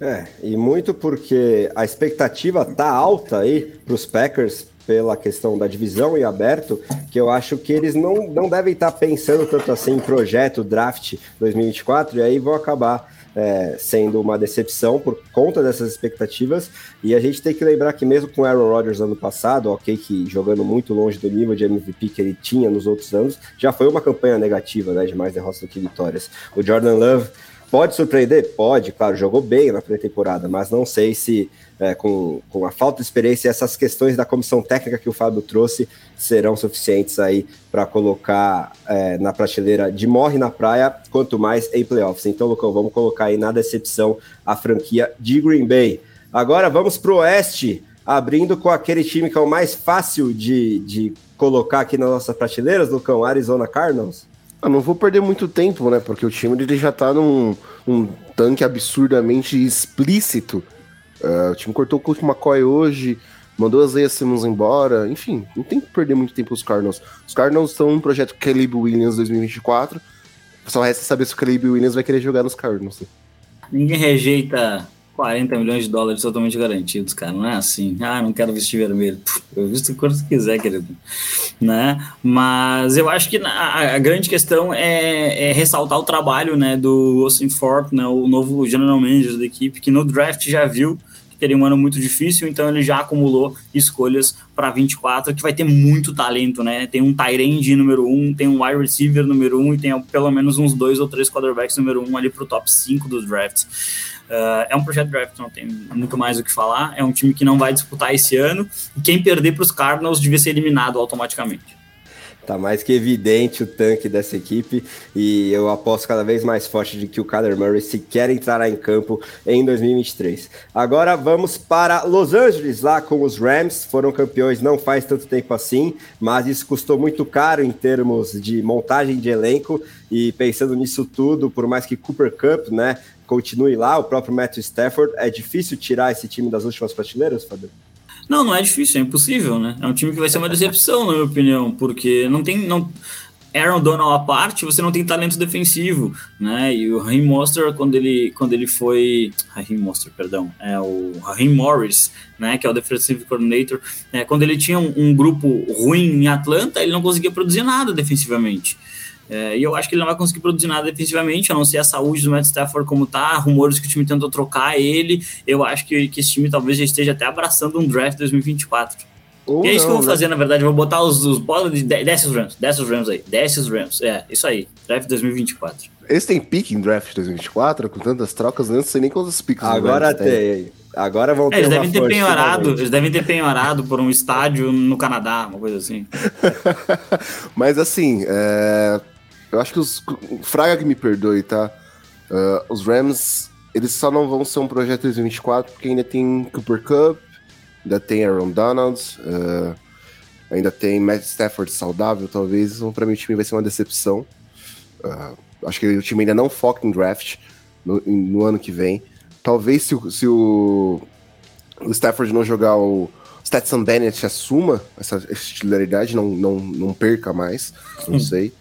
É, e muito porque a expectativa tá alta aí para os Packers pela questão da divisão e aberto, que eu acho que eles não, não devem estar tá pensando tanto assim em projeto, draft 2024, e aí vão acabar é, sendo uma decepção por conta dessas expectativas. E a gente tem que lembrar que mesmo com o Aaron Rodgers ano passado, ok, que jogando muito longe do nível de MVP que ele tinha nos outros anos, já foi uma campanha negativa, né, de mais derrotas do que vitórias. O Jordan Love Pode surpreender? Pode, claro, jogou bem na pré-temporada, mas não sei se é, com, com a falta de experiência essas questões da comissão técnica que o Fábio trouxe serão suficientes aí para colocar é, na prateleira de morre na praia, quanto mais em playoffs. Então, Lucão, vamos colocar aí na decepção a franquia de Green Bay. Agora vamos para o Oeste, abrindo com aquele time que é o mais fácil de, de colocar aqui nas nossas prateleiras, Lucão, Arizona Cardinals. Eu não vou perder muito tempo, né? Porque o time já tá num um tanque absurdamente explícito. Uh, o time cortou o Colt McCoy hoje, mandou as Zaya Simmons embora. Enfim, não tem que perder muito tempo os Cardinals. Os Cardinals estão no projeto Caleb Williams 2024. Só resta saber se o Caleb Williams vai querer jogar nos Cardinals. Ninguém rejeita 40 milhões de dólares totalmente garantidos, cara. Não é assim. Ah, não quero vestir vermelho. eu visto quanto quiser, querido. Né? Mas eu acho que a, grande questão é, é, ressaltar o trabalho né, do Austin Thorpe, né, o novo general manager da equipe, que no draft já viu que teria um ano muito difícil, então ele já acumulou escolhas para 24, que vai ter muito talento, né? Tem um Tyrande número 1, um, tem um wide receiver número 1 um, e tem pelo menos uns dois ou três quarterbacks número 1 um ali para o top 5 dos drafts. Uh, é um projeto draft, não tem muito mais o que falar. É um time que não vai disputar esse ano. E quem perder para os Cardinals devia ser eliminado automaticamente. Tá mais que evidente o tanque dessa equipe e eu aposto cada vez mais forte de que o Kyler Murray se quer entrar em campo em 2023. Agora vamos para Los Angeles, lá com os Rams, foram campeões não faz tanto tempo assim, mas isso custou muito caro em termos de montagem de elenco e pensando nisso tudo, por mais que Cooper Cup, né, continue lá, o próprio Matthew Stafford, é difícil tirar esse time das últimas prateleiras, Fabio? Não, não é difícil, é impossível, né? É um time que vai ser uma decepção, na minha opinião, porque não tem. Não, Aaron Donald à parte, você não tem talento defensivo, né? E o Raheem Monster, quando ele, quando ele foi... Raheem Monster, perdão. É o Raheem Morris, né? Que é o defensive coordinator. É, quando ele tinha um, um grupo ruim em Atlanta, ele não conseguia produzir nada defensivamente. É, e eu acho que ele não vai conseguir produzir nada defensivamente, a não ser a saúde do Matt Stafford como tá, rumores que o time tentou trocar ele. Eu acho que, que esse time talvez já esteja até abraçando um draft 2024. Ou e é isso não, que eu vou né? fazer, na verdade. Eu vou botar os, os bolas de desce os Rams, desce os Rams aí, desce os Rams. É, isso aí, draft 2024. Eles têm pique em draft 2024, com tantas trocas, eu não sei nem quantos piques. Agora tem. Agora vão ter é, eles devem ter penhorado, eles devem ter penhorado por um estádio no Canadá, uma coisa assim. <laughs> Mas assim, é, eu acho que os. Fraga que me perdoe, tá? Uh, os Rams, eles só não vão ser um projeto 2024 porque ainda tem Cooper Cup, ainda tem Aaron Donald, uh, ainda tem Matt Stafford saudável, talvez. Então, pra mim, o time vai ser uma decepção. Uh, acho que o time ainda não foca em draft no, no ano que vem. Talvez se, se o, o Stafford não jogar o Stetson Bennett assuma essa, essa titularidade, não, não, não perca mais, não sei.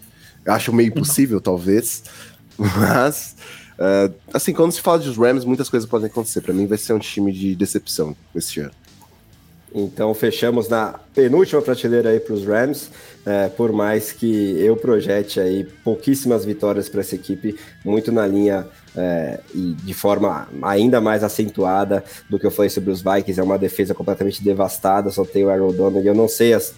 Acho meio impossível, talvez. <laughs> Mas, uh, assim, quando se fala dos Rams, muitas coisas podem acontecer. Para mim, vai ser um time de decepção esse ano. Então, fechamos na penúltima prateleira aí para os Rams. É, por mais que eu projete aí pouquíssimas vitórias para essa equipe, muito na linha é, e de forma ainda mais acentuada do que eu falei sobre os Vikings. É uma defesa completamente devastada, só tem o Aaron Donald. E eu não sei as,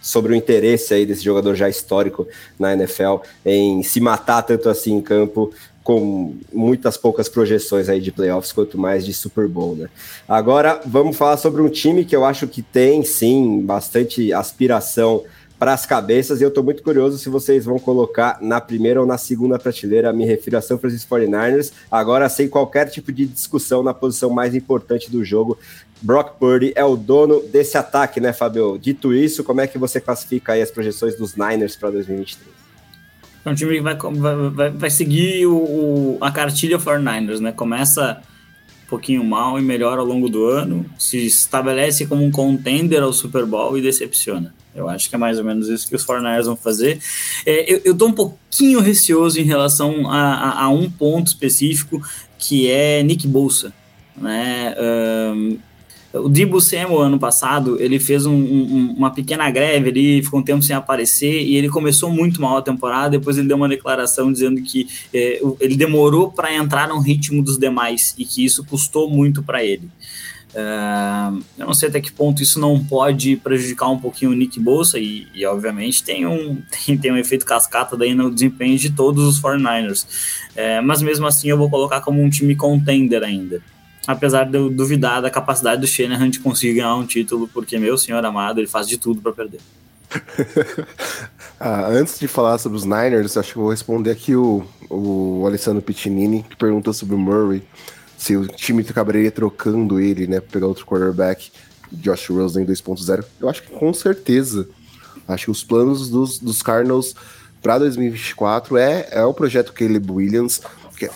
sobre o interesse aí desse jogador já histórico na NFL em se matar tanto assim em campo com muitas poucas projeções aí de playoffs, quanto mais de Super Bowl, né? Agora vamos falar sobre um time que eu acho que tem sim bastante aspiração para as cabeças e eu estou muito curioso se vocês vão colocar na primeira ou na segunda prateleira. Me refiro a São Francisco 49ers, agora sem qualquer tipo de discussão na posição mais importante do jogo. Brock Purdy é o dono desse ataque, né, Fabio? Dito isso, como é que você classifica aí as projeções dos Niners para 2023? É um time que vai, vai, vai seguir o, o, a cartilha 49ers, né? Começa um pouquinho mal e melhora ao longo do ano, se estabelece como um contender ao Super Bowl e decepciona. Eu acho que é mais ou menos isso que os 49ers vão fazer. É, eu, eu tô um pouquinho receoso em relação a, a, a um ponto específico, que é Nick Bolsa. Né? Um, o Dibu Samuel, ano passado, ele fez um, um, uma pequena greve ali, ficou um tempo sem aparecer, e ele começou muito mal a temporada, depois ele deu uma declaração dizendo que é, ele demorou para entrar no ritmo dos demais, e que isso custou muito para ele. Uh, eu não sei até que ponto isso não pode prejudicar um pouquinho o Nick Bolsa, e, e obviamente tem um, <laughs> tem, tem, um efeito cascata daí no desempenho de todos os 49ers. É, mas mesmo assim eu vou colocar como um time contender ainda apesar de eu duvidar da capacidade do Shanahan de conseguir ganhar um título, porque, meu senhor amado, ele faz de tudo para perder. <laughs> ah, antes de falar sobre os Niners, acho que vou responder aqui o, o Alessandro Piccinini, que perguntou sobre o Murray, se o time acabaria trocando ele, né, pegar outro quarterback, Josh Rosen 2.0. Eu acho que com certeza. Acho que os planos dos, dos Cardinals para 2024 é, é o projeto Caleb Williams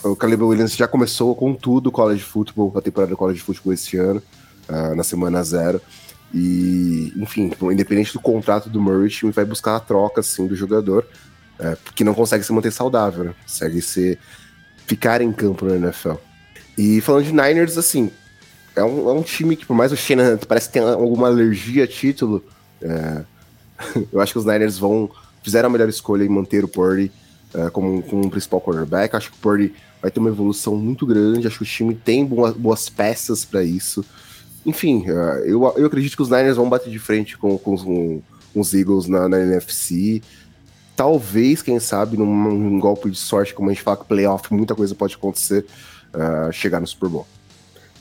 o Caleb Williams já começou com tudo o college football, a temporada do college football esse ano, uh, na semana zero. E, enfim, independente do contrato do Murray, o time vai buscar a troca assim, do jogador, uh, porque não consegue se manter saudável, né? Consegue ser, ficar em campo no NFL. E falando de Niners, assim, é um, é um time que, por mais o Shanahan parece que tem alguma alergia a título, uh, <laughs> eu acho que os Niners vão fizeram a melhor escolha em manter o Purdy uh, como, como um principal cornerback. Acho que o Purdy vai ter uma evolução muito grande. Acho que o time tem boas, boas peças para isso. Enfim, uh, eu, eu acredito que os Niners vão bater de frente com, com, com, com os Eagles na, na, NFC. Talvez, quem sabe, num, num, golpe de sorte, como a gente fala que playoff, muita coisa pode acontecer, uh, chegar no Super Bowl.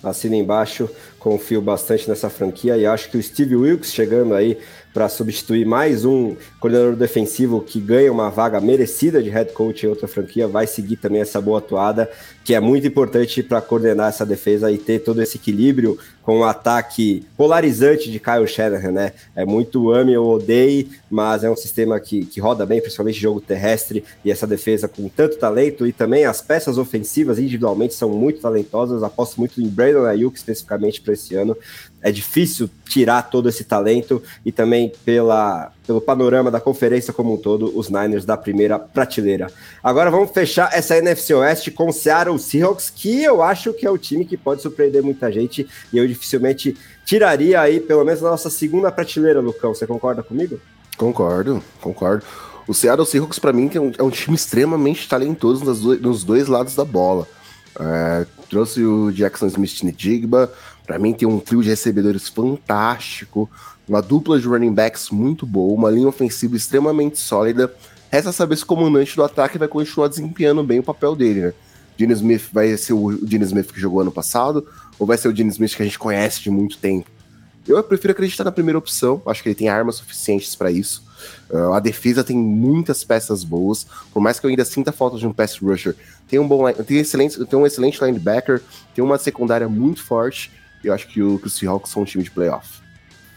Assina embaixo, confio bastante nessa franquia e acho que o Steve Wilkes chegando aí para substituir mais um coordenador defensivo que ganha uma vaga merecida de head coach em outra franquia, vai seguir também essa boa atuada, que é muito importante para coordenar essa defesa e ter todo esse equilíbrio com o um ataque polarizante de Kyle Shanahan, né? É muito ame ou odeie, mas é um sistema que, que roda bem, principalmente jogo terrestre, e essa defesa com tanto talento, e também as peças ofensivas individualmente são muito talentosas, aposto muito em Brandon Ayuk especificamente para esse ano, é difícil tirar todo esse talento e também pela, pelo panorama da conferência como um todo, os Niners da primeira prateleira. Agora vamos fechar essa NFC Oeste com o Seattle Seahawks, que eu acho que é o time que pode surpreender muita gente e eu dificilmente tiraria aí pelo menos na nossa segunda prateleira, Lucão. Você concorda comigo? Concordo, concordo. O Seattle Seahawks, para mim, é um, é um, time extremamente talentoso nos dois, nos dois lados da bola. É, trouxe o Jackson Smith Nidigba, para mim tem um trio de recebedores fantástico, uma dupla de running backs muito boa, uma linha ofensiva extremamente sólida. Resta saber se o comandante do ataque vai continuar desempenhando bem o papel dele, né? Gene Smith vai ser o Gene Smith que jogou ano passado, ou vai ser o Gene Smith que a gente conhece de muito tempo? Eu prefiro acreditar na primeira opção, acho que ele tem armas suficientes para isso. Uh, a defesa tem muitas peças boas, por mais que eu ainda sinta falta de um pass rusher. Tem um bom tem, excelente, tem um excelente linebacker, tem uma secundária muito forte eu acho que, o, que os Seahawks são um time de playoff.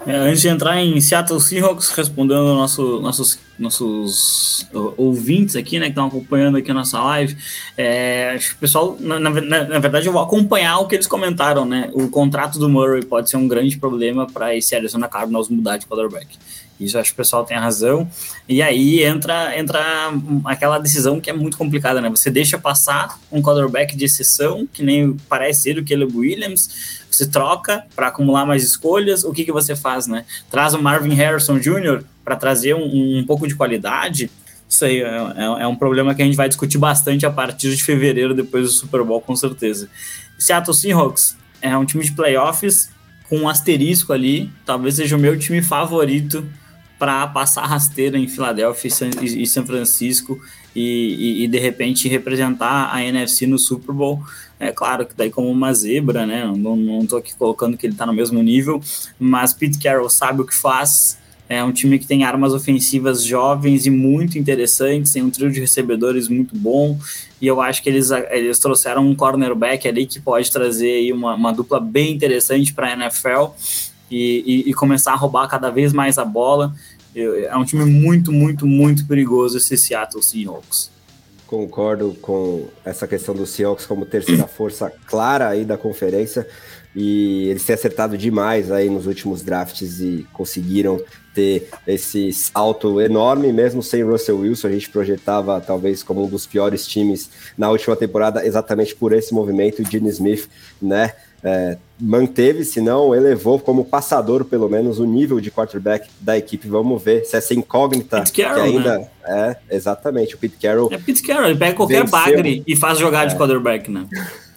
É, antes de entrar em Seattle Seahawks, respondendo nosso, nossos, nossos ouvintes aqui, né, que estão acompanhando aqui a nossa live, é, acho que o pessoal, na, na, na, verdade, eu vou acompanhar o que eles comentaram, né? O contrato do Murray pode ser um grande problema para esse Arizona Cardinals mudar de quarterback. Isso acho que o pessoal tem razão. E aí entra, entra aquela decisão que é muito complicada, né? Você deixa passar um quarterback de exceção, que nem parece ele, o Caleb Williams, você troca para acumular mais escolhas, o que, que você faz, né? Traz o Marvin Harrison Jr. para trazer um, um, pouco de qualidade. Isso aí é, é, é, um problema que a gente vai discutir bastante a partir de fevereiro, depois do Super Bowl, com certeza. Seattle Seahawks é um time de playoffs com um asterisco ali, talvez seja o meu time favorito para passar rasteira em Filadélfia e São Francisco e, e, e, de repente representar a NFC no Super Bowl. É claro que daí como uma zebra, né? Não, não tô aqui colocando que ele está no mesmo nível, mas Pete Carroll sabe o que faz. É um time que tem armas ofensivas jovens e muito interessantes, tem um trio de recebedores muito bom, e eu acho que eles, eles trouxeram um cornerback ali que pode trazer uma, uma dupla bem interessante para a NFL e, e, e, começar a roubar cada vez mais a bola. É um time muito, muito, muito perigoso esse Seattle Seahawks. Concordo com essa questão do Seahawks como terceira <clears throat> força clara aí da conferência e eles têm acertado demais aí nos últimos drafts e conseguiram ter esse salto enorme, mesmo sem Russell Wilson, a gente projetava talvez como um dos piores times na última temporada, exatamente por esse movimento, o Gene Smith, né, é, manteve, se não elevou como passador, pelo menos, o nível de quarterback da equipe. Vamos ver se essa incógnita Pete Carroll, que ainda né? é exatamente o Pete Carroll. É Pete Carroll, ele pega qualquer venceu, bagre e faz jogar é. de quarterback, né? <laughs>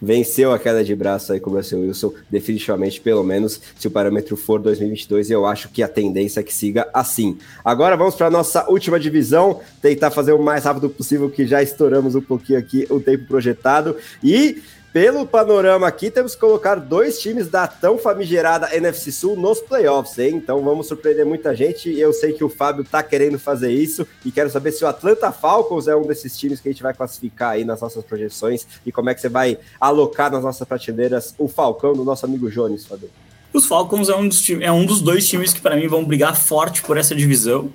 venceu a queda de braço aí com o Russell Wilson, definitivamente, pelo menos se o parâmetro for 2022, eu acho que a tendência é que siga assim. Agora vamos para a nossa última divisão, tentar fazer o mais rápido possível, que já estouramos um pouquinho aqui o tempo projetado, e pelo panorama aqui, temos que colocar dois times da tão famigerada NFC Sul nos playoffs, hein? Então vamos surpreender muita gente. Eu sei que o Fábio tá querendo fazer isso e quero saber se o Atlanta Falcons é um desses times que a gente vai classificar aí nas nossas projeções e como é que você vai alocar nas nossas prateleiras o Falcão do nosso amigo Jones, Fábio. Os Falcons é um dos, é um dos dois times que para mim vão brigar forte por essa divisão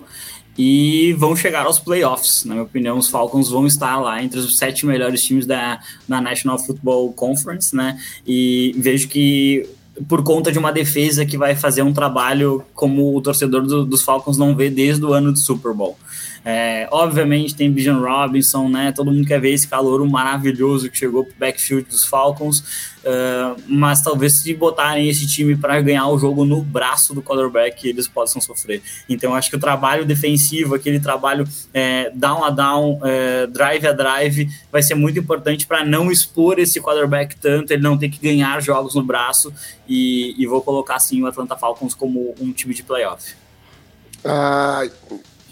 e vão chegar aos playoffs. Na minha opinião, os Falcons vão estar lá entre os sete melhores times da, da National Football Conference, né? E vejo que por conta de uma defesa que vai fazer um trabalho como o torcedor do, dos Falcons não vê desde o ano do Super Bowl. É, obviamente tem Bijan Robinson, né? Todo mundo quer ver esse calor maravilhoso que chegou pro backfield dos Falcons, uh, mas talvez se botarem esse time para ganhar o jogo no braço do quarterback, eles possam sofrer. Então acho que o trabalho defensivo, aquele trabalho é, down a down, é, drive a drive, vai ser muito importante para não expor esse quarterback tanto, ele não ter que ganhar jogos no braço. E, e vou colocar assim o Atlanta Falcons como um time de playoff. Ah,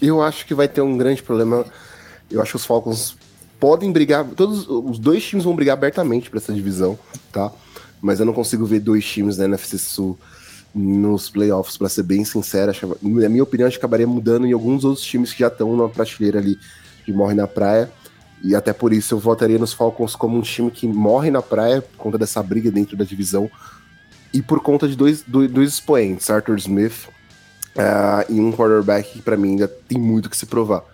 eu acho que vai ter um grande problema. Eu acho que os Falcons podem brigar. Todos os dois times vão brigar abertamente para essa divisão, tá? Mas eu não consigo ver dois times da NFC Sul nos playoffs, para ser bem sincero. Acho, na minha opinião, acho que acabaria mudando em alguns outros times que já estão na prateleira ali de morre na praia. E até por isso eu votaria nos Falcons como um time que morre na praia por conta dessa briga dentro da divisão. E por conta de dois, dois, dois expoentes, Arthur Smith Uh, e um quarterback que para mim ainda tem muito que se provar.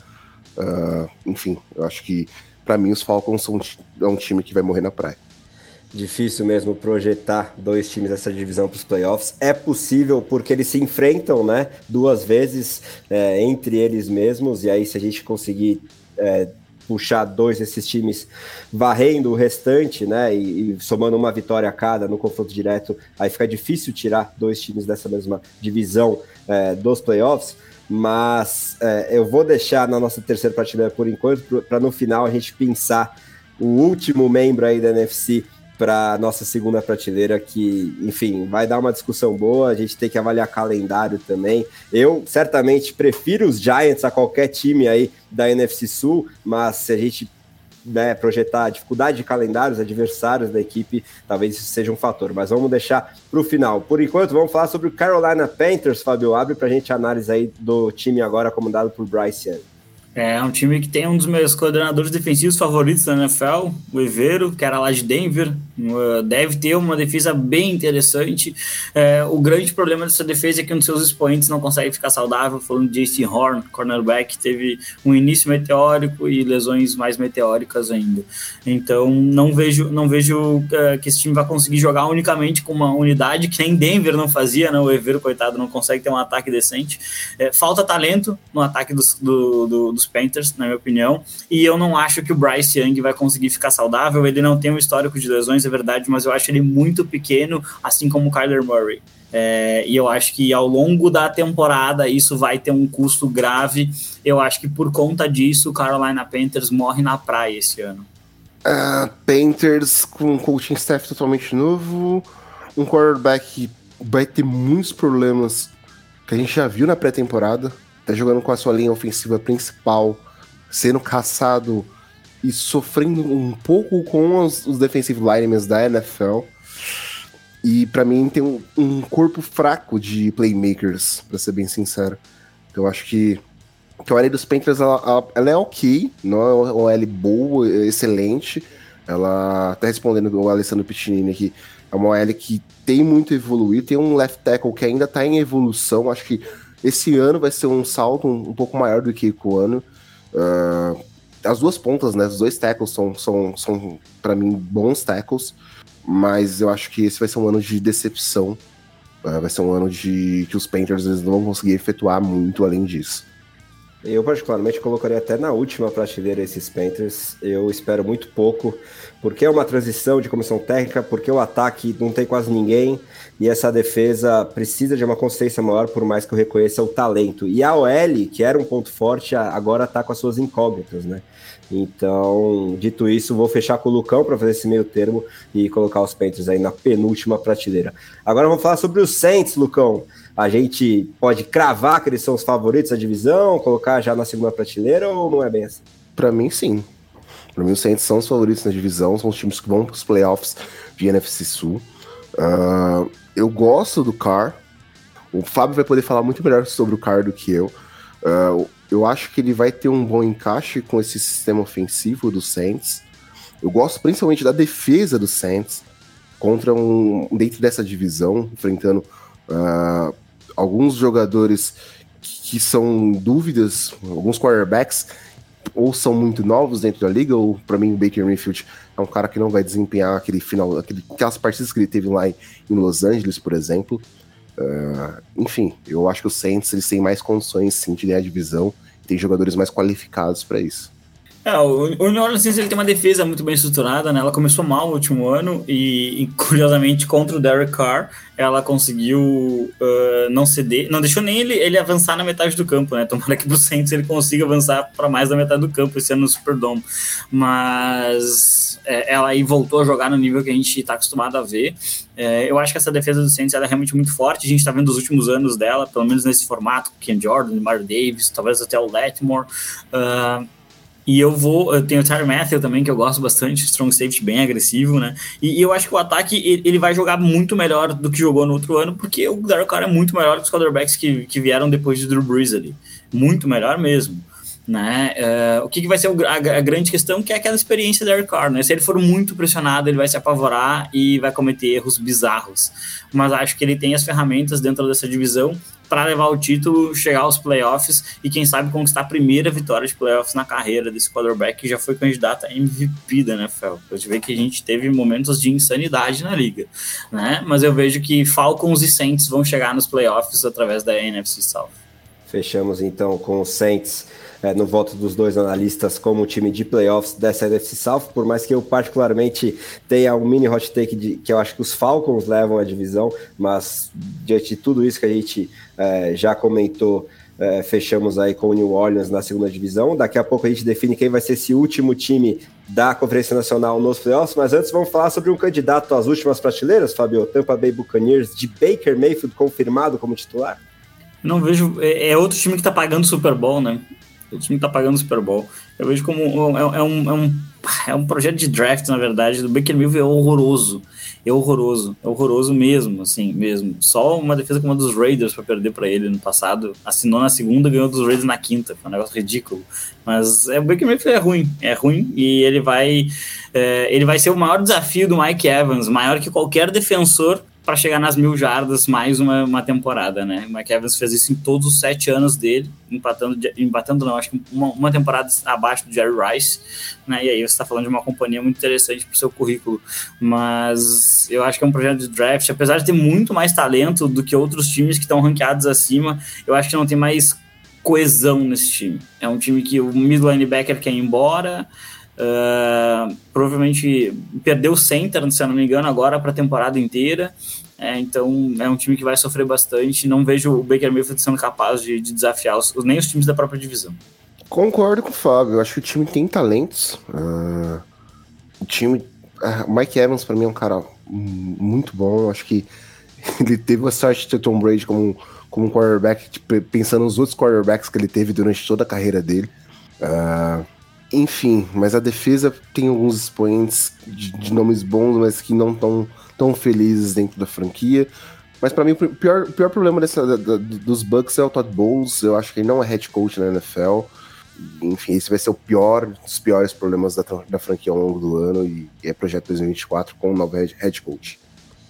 Uh, enfim, eu acho que para mim os Falcons são é um time que vai morrer na praia. Difícil mesmo projetar dois times dessa divisão para os playoffs. É possível porque eles se enfrentam, né, duas vezes é, entre eles mesmos. E aí, se a gente conseguir é, puxar dois desses times varrendo o restante, né, e, e, somando uma vitória a cada no confronto direto, aí fica difícil tirar dois times dessa mesma divisão é, dos playoffs. Mas é, eu vou deixar na nossa terceira prateleira por enquanto, para no final a gente pensar o último membro aí da NFC para nossa segunda prateleira, que, enfim, vai dar uma discussão boa. A gente tem que avaliar calendário também. Eu certamente prefiro os Giants a qualquer time aí da NFC Sul, mas se a gente né, projetar a dificuldade de calendários, adversários da equipe, talvez isso seja um fator. Mas vamos deixar para o final. Por enquanto, vamos falar sobre o Carolina Panthers, Fábio. Abre para a gente a análise aí do time agora comandado por Bryce Young. É um time que tem um dos meus coordenadores defensivos favoritos da NFL, o Evero, que era lá de Denver. Uh, deve ter uma defesa bem interessante. É, o grande problema dessa defesa é que um dos seus expoentes não consegue ficar saudável. Falando de Jason Horn, cornerback, teve um início meteórico e lesões mais meteóricas ainda. Então não vejo, não vejo uh, que esse time vai conseguir jogar unicamente com uma unidade que nem Denver não fazia, né? O Evero, coitado, não consegue ter um ataque decente. É, falta talento no ataque dos, do, do, dos dos Panthers, na minha opinião. E eu não acho que o Bryce Young vai conseguir ficar saudável. Ele não tem um histórico de lesões, é verdade, mas eu acho ele muito pequeno, assim como o Kyler Murray. É, e eu acho que ao longo da temporada isso vai ter um custo grave. Eu acho que por conta disso o Carolina Panthers morre na praia esse ano. Uh, Panthers com um coaching staff totalmente novo, um quarterback que vai ter muitos problemas que a gente já viu na pré-temporada. Tá jogando com a sua linha ofensiva principal, sendo caçado e sofrendo um pouco com os, os defensive linemen da NFL. E para mim tem um, um, corpo fraco de playmakers, para ser bem sincero. Então acho que, que a OL dos Panthers ela, ela, é ok, não é uma OL boa, excelente. Ela tá respondendo o Alessandro Piccinini aqui. É uma OL que tem muito a evoluir, tem um left tackle que ainda tá em evolução. Acho que esse ano vai ser um salto um, um pouco maior do que o ano. Uh, as duas pontas, né? Os dois tackles são, são, são para mim, bons tackles. Mas eu acho que esse vai ser um ano de decepção. Uh, vai ser um ano de que os Panthers eles não vão conseguir efetuar muito além disso. Eu, particularmente, colocaria até na última prateleira esses Panthers. Eu espero muito pouco, porque é uma transição de comissão técnica, porque o ataque não tem quase ninguém, e essa defesa precisa de uma consistência maior, por mais que eu reconheça o talento. E a OL, que era um ponto forte, agora está com as suas incógnitas, né? Então, dito isso, vou fechar com o Lucão para fazer esse meio termo e colocar os Panthers aí na penúltima prateleira. Agora vamos falar sobre os Saints, Lucão. A gente pode cravar que eles são os favoritos da divisão, colocar já na segunda prateleira ou não é bem assim? Para mim, sim. Para mim, os Saints são os favoritos na divisão, são os times que vão para os playoffs de NFC Sul. Uh, eu gosto do Carr. O Fábio vai poder falar muito melhor sobre o Carr do que eu. Uh, eu acho que ele vai ter um bom encaixe com esse sistema ofensivo do Saints. Eu gosto principalmente da defesa do Saints contra um dentro dessa divisão, enfrentando uh, alguns jogadores que são dúvidas, alguns quarterbacks ou são muito novos dentro da liga, ou para mim o Baker Mayfield é um cara que não vai desempenhar aquele final, aquele, aquelas partidas que ele teve lá em, Los Angeles, por exemplo. Uh, enfim, eu acho que o Saints eles têm mais condições sim de ganhar a divisão tem jogadores mais qualificados para isso. É, o, New Orleans ele tem uma defesa muito bem estruturada, né? Ela começou mal no último ano e, <laughs> curiosamente, contra o Derek Carr, ela conseguiu uh, não ceder, não deixou nem ele, ele avançar na metade do campo, né? Tomara que pro Saints ele consiga avançar para mais da metade do campo esse ano no Superdome. Mas é, ela aí voltou a jogar no nível que a gente está acostumado a ver. É, eu acho que essa defesa do Saints é realmente muito forte. A gente está vendo os últimos anos dela, pelo menos nesse formato, Ken Jordan, Mario Davis, talvez até o Letmore. Uh, e eu vou, eu tenho o Tyler Matthew também, que eu gosto bastante, strong safety bem agressivo, né? E, e, eu acho que o ataque ele vai jogar muito melhor do que jogou no outro ano, porque o Derek Carr é muito melhor que os quarterbacks que, que vieram depois de Drew Brees ali. Muito melhor mesmo. Né? Uh, o que, que, vai ser o, a, a, grande questão que é aquela experiência do Derek Carr, né? Se ele for muito pressionado, ele vai se apavorar e vai cometer erros bizarros. Mas acho que ele tem as ferramentas dentro dessa divisão para levar o título, chegar aos playoffs e quem sabe conquistar a primeira vitória de playoffs na carreira desse quarterback que já foi candidato a MVP da NFL. Eu te ver que a gente teve momentos de insanidade na liga, né? Mas eu vejo que Falcons e Saints vão chegar nos playoffs através da NFC South. Fechamos então com os Saints é, no voto dos dois analistas como time de playoffs dessa NFC South, por mais que eu particularmente tenha um mini hot take de que eu acho que os Falcons levam a divisão, mas diante de tudo isso que a gente é, já comentou, é, fechamos aí com o New Orleans na segunda divisão. Daqui a pouco a gente define quem vai ser esse último time da Conferência Nacional nos playoffs, mas antes vamos falar sobre um candidato às últimas prateleiras, Fabio, Tampa Bay Buccaneers, de Baker Mayfield confirmado como titular? Não vejo. É, é outro time que tá pagando Super Bowl, né? O time tá pagando Super Bowl. Eu vejo como é, é, um, é, um, é um projeto de draft, na verdade, do Baker Mayfield é horroroso. É horroroso. É horroroso mesmo, assim, mesmo. Só uma defesa como a dos Raiders para perder para ele no passado. Assinou na segunda, ganhou dos Raiders na quinta. Foi um negócio ridículo. Mas é, o Baker Mayfield é ruim. É ruim e ele vai, é, ele vai ser o maior desafio do Mike Evans, maior que qualquer defensor para chegar nas mil jardas mais uma, uma temporada, né? O Evans fez isso em todos os sete anos dele, empatando, empatando não, acho que uma, uma temporada abaixo do Jerry Rice, né? E aí você está falando de uma companhia muito interessante para o seu currículo. Mas eu acho que é um projeto de draft, apesar de ter muito mais talento do que outros times que estão ranqueados acima, eu acho que não tem mais coesão nesse time. É um time que o middle linebacker quer ir embora, Uh, provavelmente perdeu o center, se eu não me engano, agora para a temporada inteira. É, então é um time que vai sofrer bastante. Não vejo o Baker Mayfield sendo capaz de, de desafiar os, nem os times da própria divisão. Concordo com o Fábio. Eu acho que o time tem talentos. Uh, o time. Uh, Mike Evans, para mim, é um cara muito bom. Eu acho que <laughs> ele teve a sorte de ter Tom Brady como, como quarterback, tipo, pensando nos outros quarterbacks que ele teve durante toda a carreira dele. Uh, enfim, mas a defesa tem alguns expoentes de, de nomes bons, mas que não estão tão felizes dentro da franquia. Mas para mim, o pior, pior problema dessa, da, da, dos Bucks é o Todd Bowles. Eu acho que ele não é head coach na NFL. Enfim, esse vai ser o pior dos piores problemas da, da franquia ao longo do ano e, e é projeto 2024 com o novo head, head coach.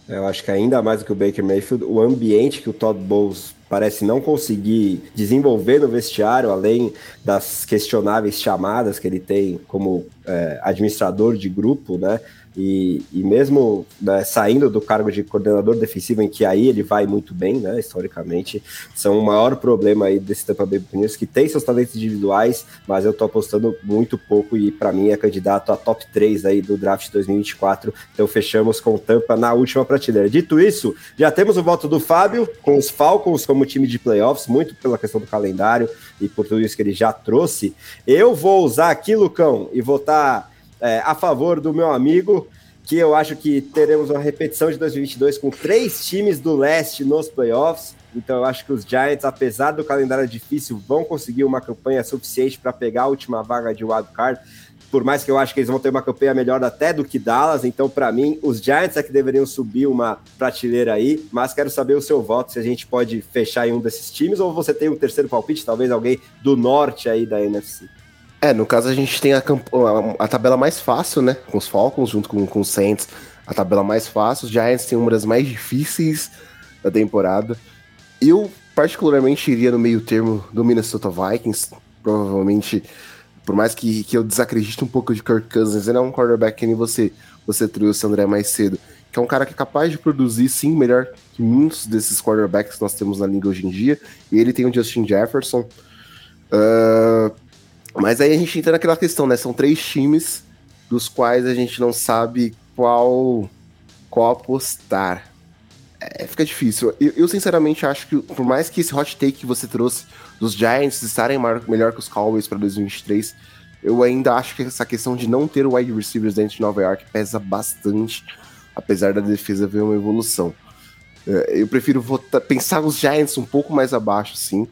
Eu acho que ainda mais do que o Baker Mayfield, o ambiente que o Todd Bowles parece não conseguir desenvolver no vestiário, além das questionáveis chamadas que ele tem como é, administrador de grupo, né? E, e mesmo né, saindo do cargo de coordenador defensivo, em que aí ele vai muito bem, né, historicamente, são o maior problema aí desse Tampa Bay Buccaneers, que tem seus talentos individuais, mas eu tô apostando muito pouco e para mim é candidato a top 3 aí do draft 2024. Então fechamos com Tampa na última prateleira. Dito isso, já temos o voto do Fábio, com os Falcons como time de playoffs, muito pela questão do calendário e por tudo isso que ele já trouxe. Eu vou usar aqui, Lucão, e votar é, a favor do meu amigo, que eu acho que teremos uma repetição de 2022 com três times do leste nos playoffs. Então eu acho que os Giants, apesar do calendário difícil, vão conseguir uma campanha suficiente para pegar a última vaga de wild card. Por mais que eu acho que eles vão ter uma campanha melhor até do que Dallas, então para mim os Giants é que deveriam subir uma prateleira aí, mas quero saber o seu voto se a gente pode fechar em um desses times ou você tem um terceiro palpite, talvez alguém do norte aí da NFC. É, no caso a gente tem a, a, a, tabela mais fácil, né? Com os Falcons junto com, com os Saints. A tabela mais fácil. Os Giants tem uma das mais difíceis da temporada. Eu, particularmente, iria no meio termo do Minnesota Vikings. Provavelmente, por mais que, que eu desacredite um pouco de Kirk Cousins, ele é um quarterback que nem você, você trouxe, André, mais cedo. Que é um cara que é capaz de produzir, sim, melhor que muitos desses quarterbacks que nós temos na liga hoje em dia. E ele tem o Justin Jefferson. Uh, mas aí a gente entra naquela questão, né? São três times dos quais a gente não sabe qual qual apostar. É, fica difícil. Eu, eu, sinceramente acho que, por mais que esse hot take que você trouxe dos Giants estarem melhor que os Cowboys para 2023, eu ainda acho que essa questão de não ter wide receivers dentro de Nova York pesa bastante, apesar da defesa ver uma evolução. É, eu prefiro votar, pensar os Giants um pouco mais abaixo, sim.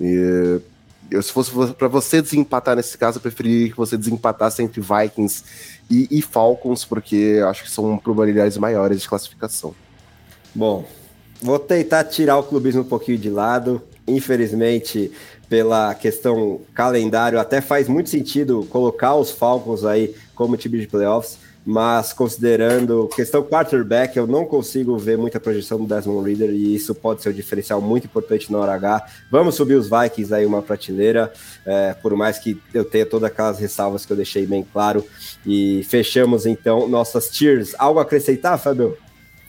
E, eu, se fosse para você desempatar nesse caso, eu preferiria que você desempatasse entre Vikings e, e Falcons, porque acho que são probabilidades maiores de classificação. Bom, vou tentar tirar o clubismo um pouquinho de lado. Infelizmente, pela questão calendário, até faz muito sentido colocar os Falcons aí como time de playoffs mas considerando questão quarterback, eu não consigo ver muita projeção do Desmond Reader e isso pode ser um diferencial muito importante na hora H. Vamos subir os Vikings aí uma prateleira, é, por mais que eu tenha todas aquelas ressalvas que eu deixei bem claro. E fechamos então nossas tiers. Algo a acrescentar, Fábio?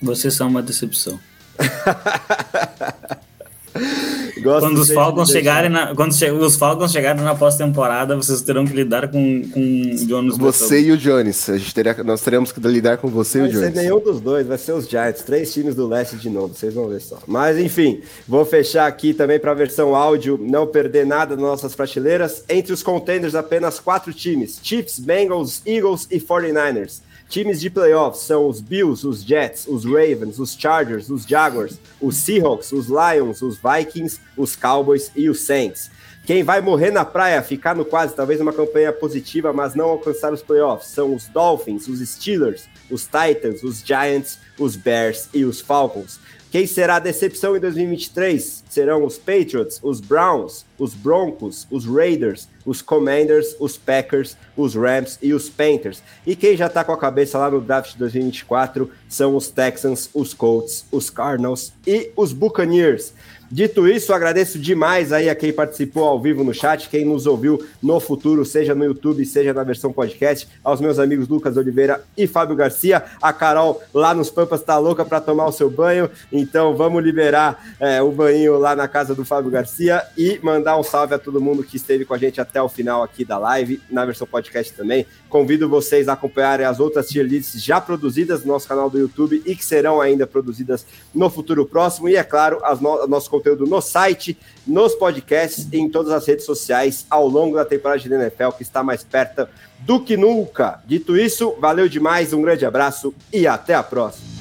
Vocês são uma decepção. <laughs> Gosto quando os Falcons chegarem na, quando che os Falcons chegarem na pós-temporada, vocês terão que lidar com, com o Jones. Você e o Jones. A gente teria, nós teremos que lidar com você vai e o Jones. Vai ser nenhum dos dois, vai ser os Giants. Três times do leste de novo, vocês vão ver só. Mas enfim, vou fechar aqui também para a versão áudio, não perder nada nas nossas prateleiras. Entre os contenders, apenas quatro times: Chiefs, Bengals, Eagles e 49ers. Times de playoffs são os Bills, os Jets, os Ravens, os Chargers, os Jaguars, os Seahawks, os Lions, os Vikings, os Cowboys e os Saints. Quem vai morrer na praia, ficar no quase, talvez uma campanha positiva, mas não alcançar os playoffs, são os Dolphins, os Steelers, os Titans, os Giants, os Bears e os Falcons. Quem será a decepção em 2023? Serão os Patriots, os Browns, os Broncos, os Raiders, os Commanders, os Packers, os Rams e os Panthers. E quem já está com a cabeça lá no draft de 2024 são os Texans, os Colts, os Cardinals e os Buccaneers. Dito isso, agradeço demais aí a quem participou ao vivo no chat, quem nos ouviu no futuro, seja no YouTube, seja na versão podcast, aos meus amigos Lucas Oliveira e Fábio Garcia. A Carol lá nos Pampas tá louca para tomar o seu banho, então vamos liberar é, o banho lá na casa do Fábio Garcia e mandar um salve a todo mundo que esteve com a gente até o final aqui da live, na versão podcast também. Convido vocês a acompanharem as outras tier lists já produzidas no nosso canal do YouTube e que serão ainda produzidas no futuro próximo. E é claro, as no nosso conteúdo no site, nos podcasts e em todas as redes sociais ao longo da temporada de NFL, que está mais perto do que nunca. Dito isso, valeu demais, um grande abraço e até a próxima.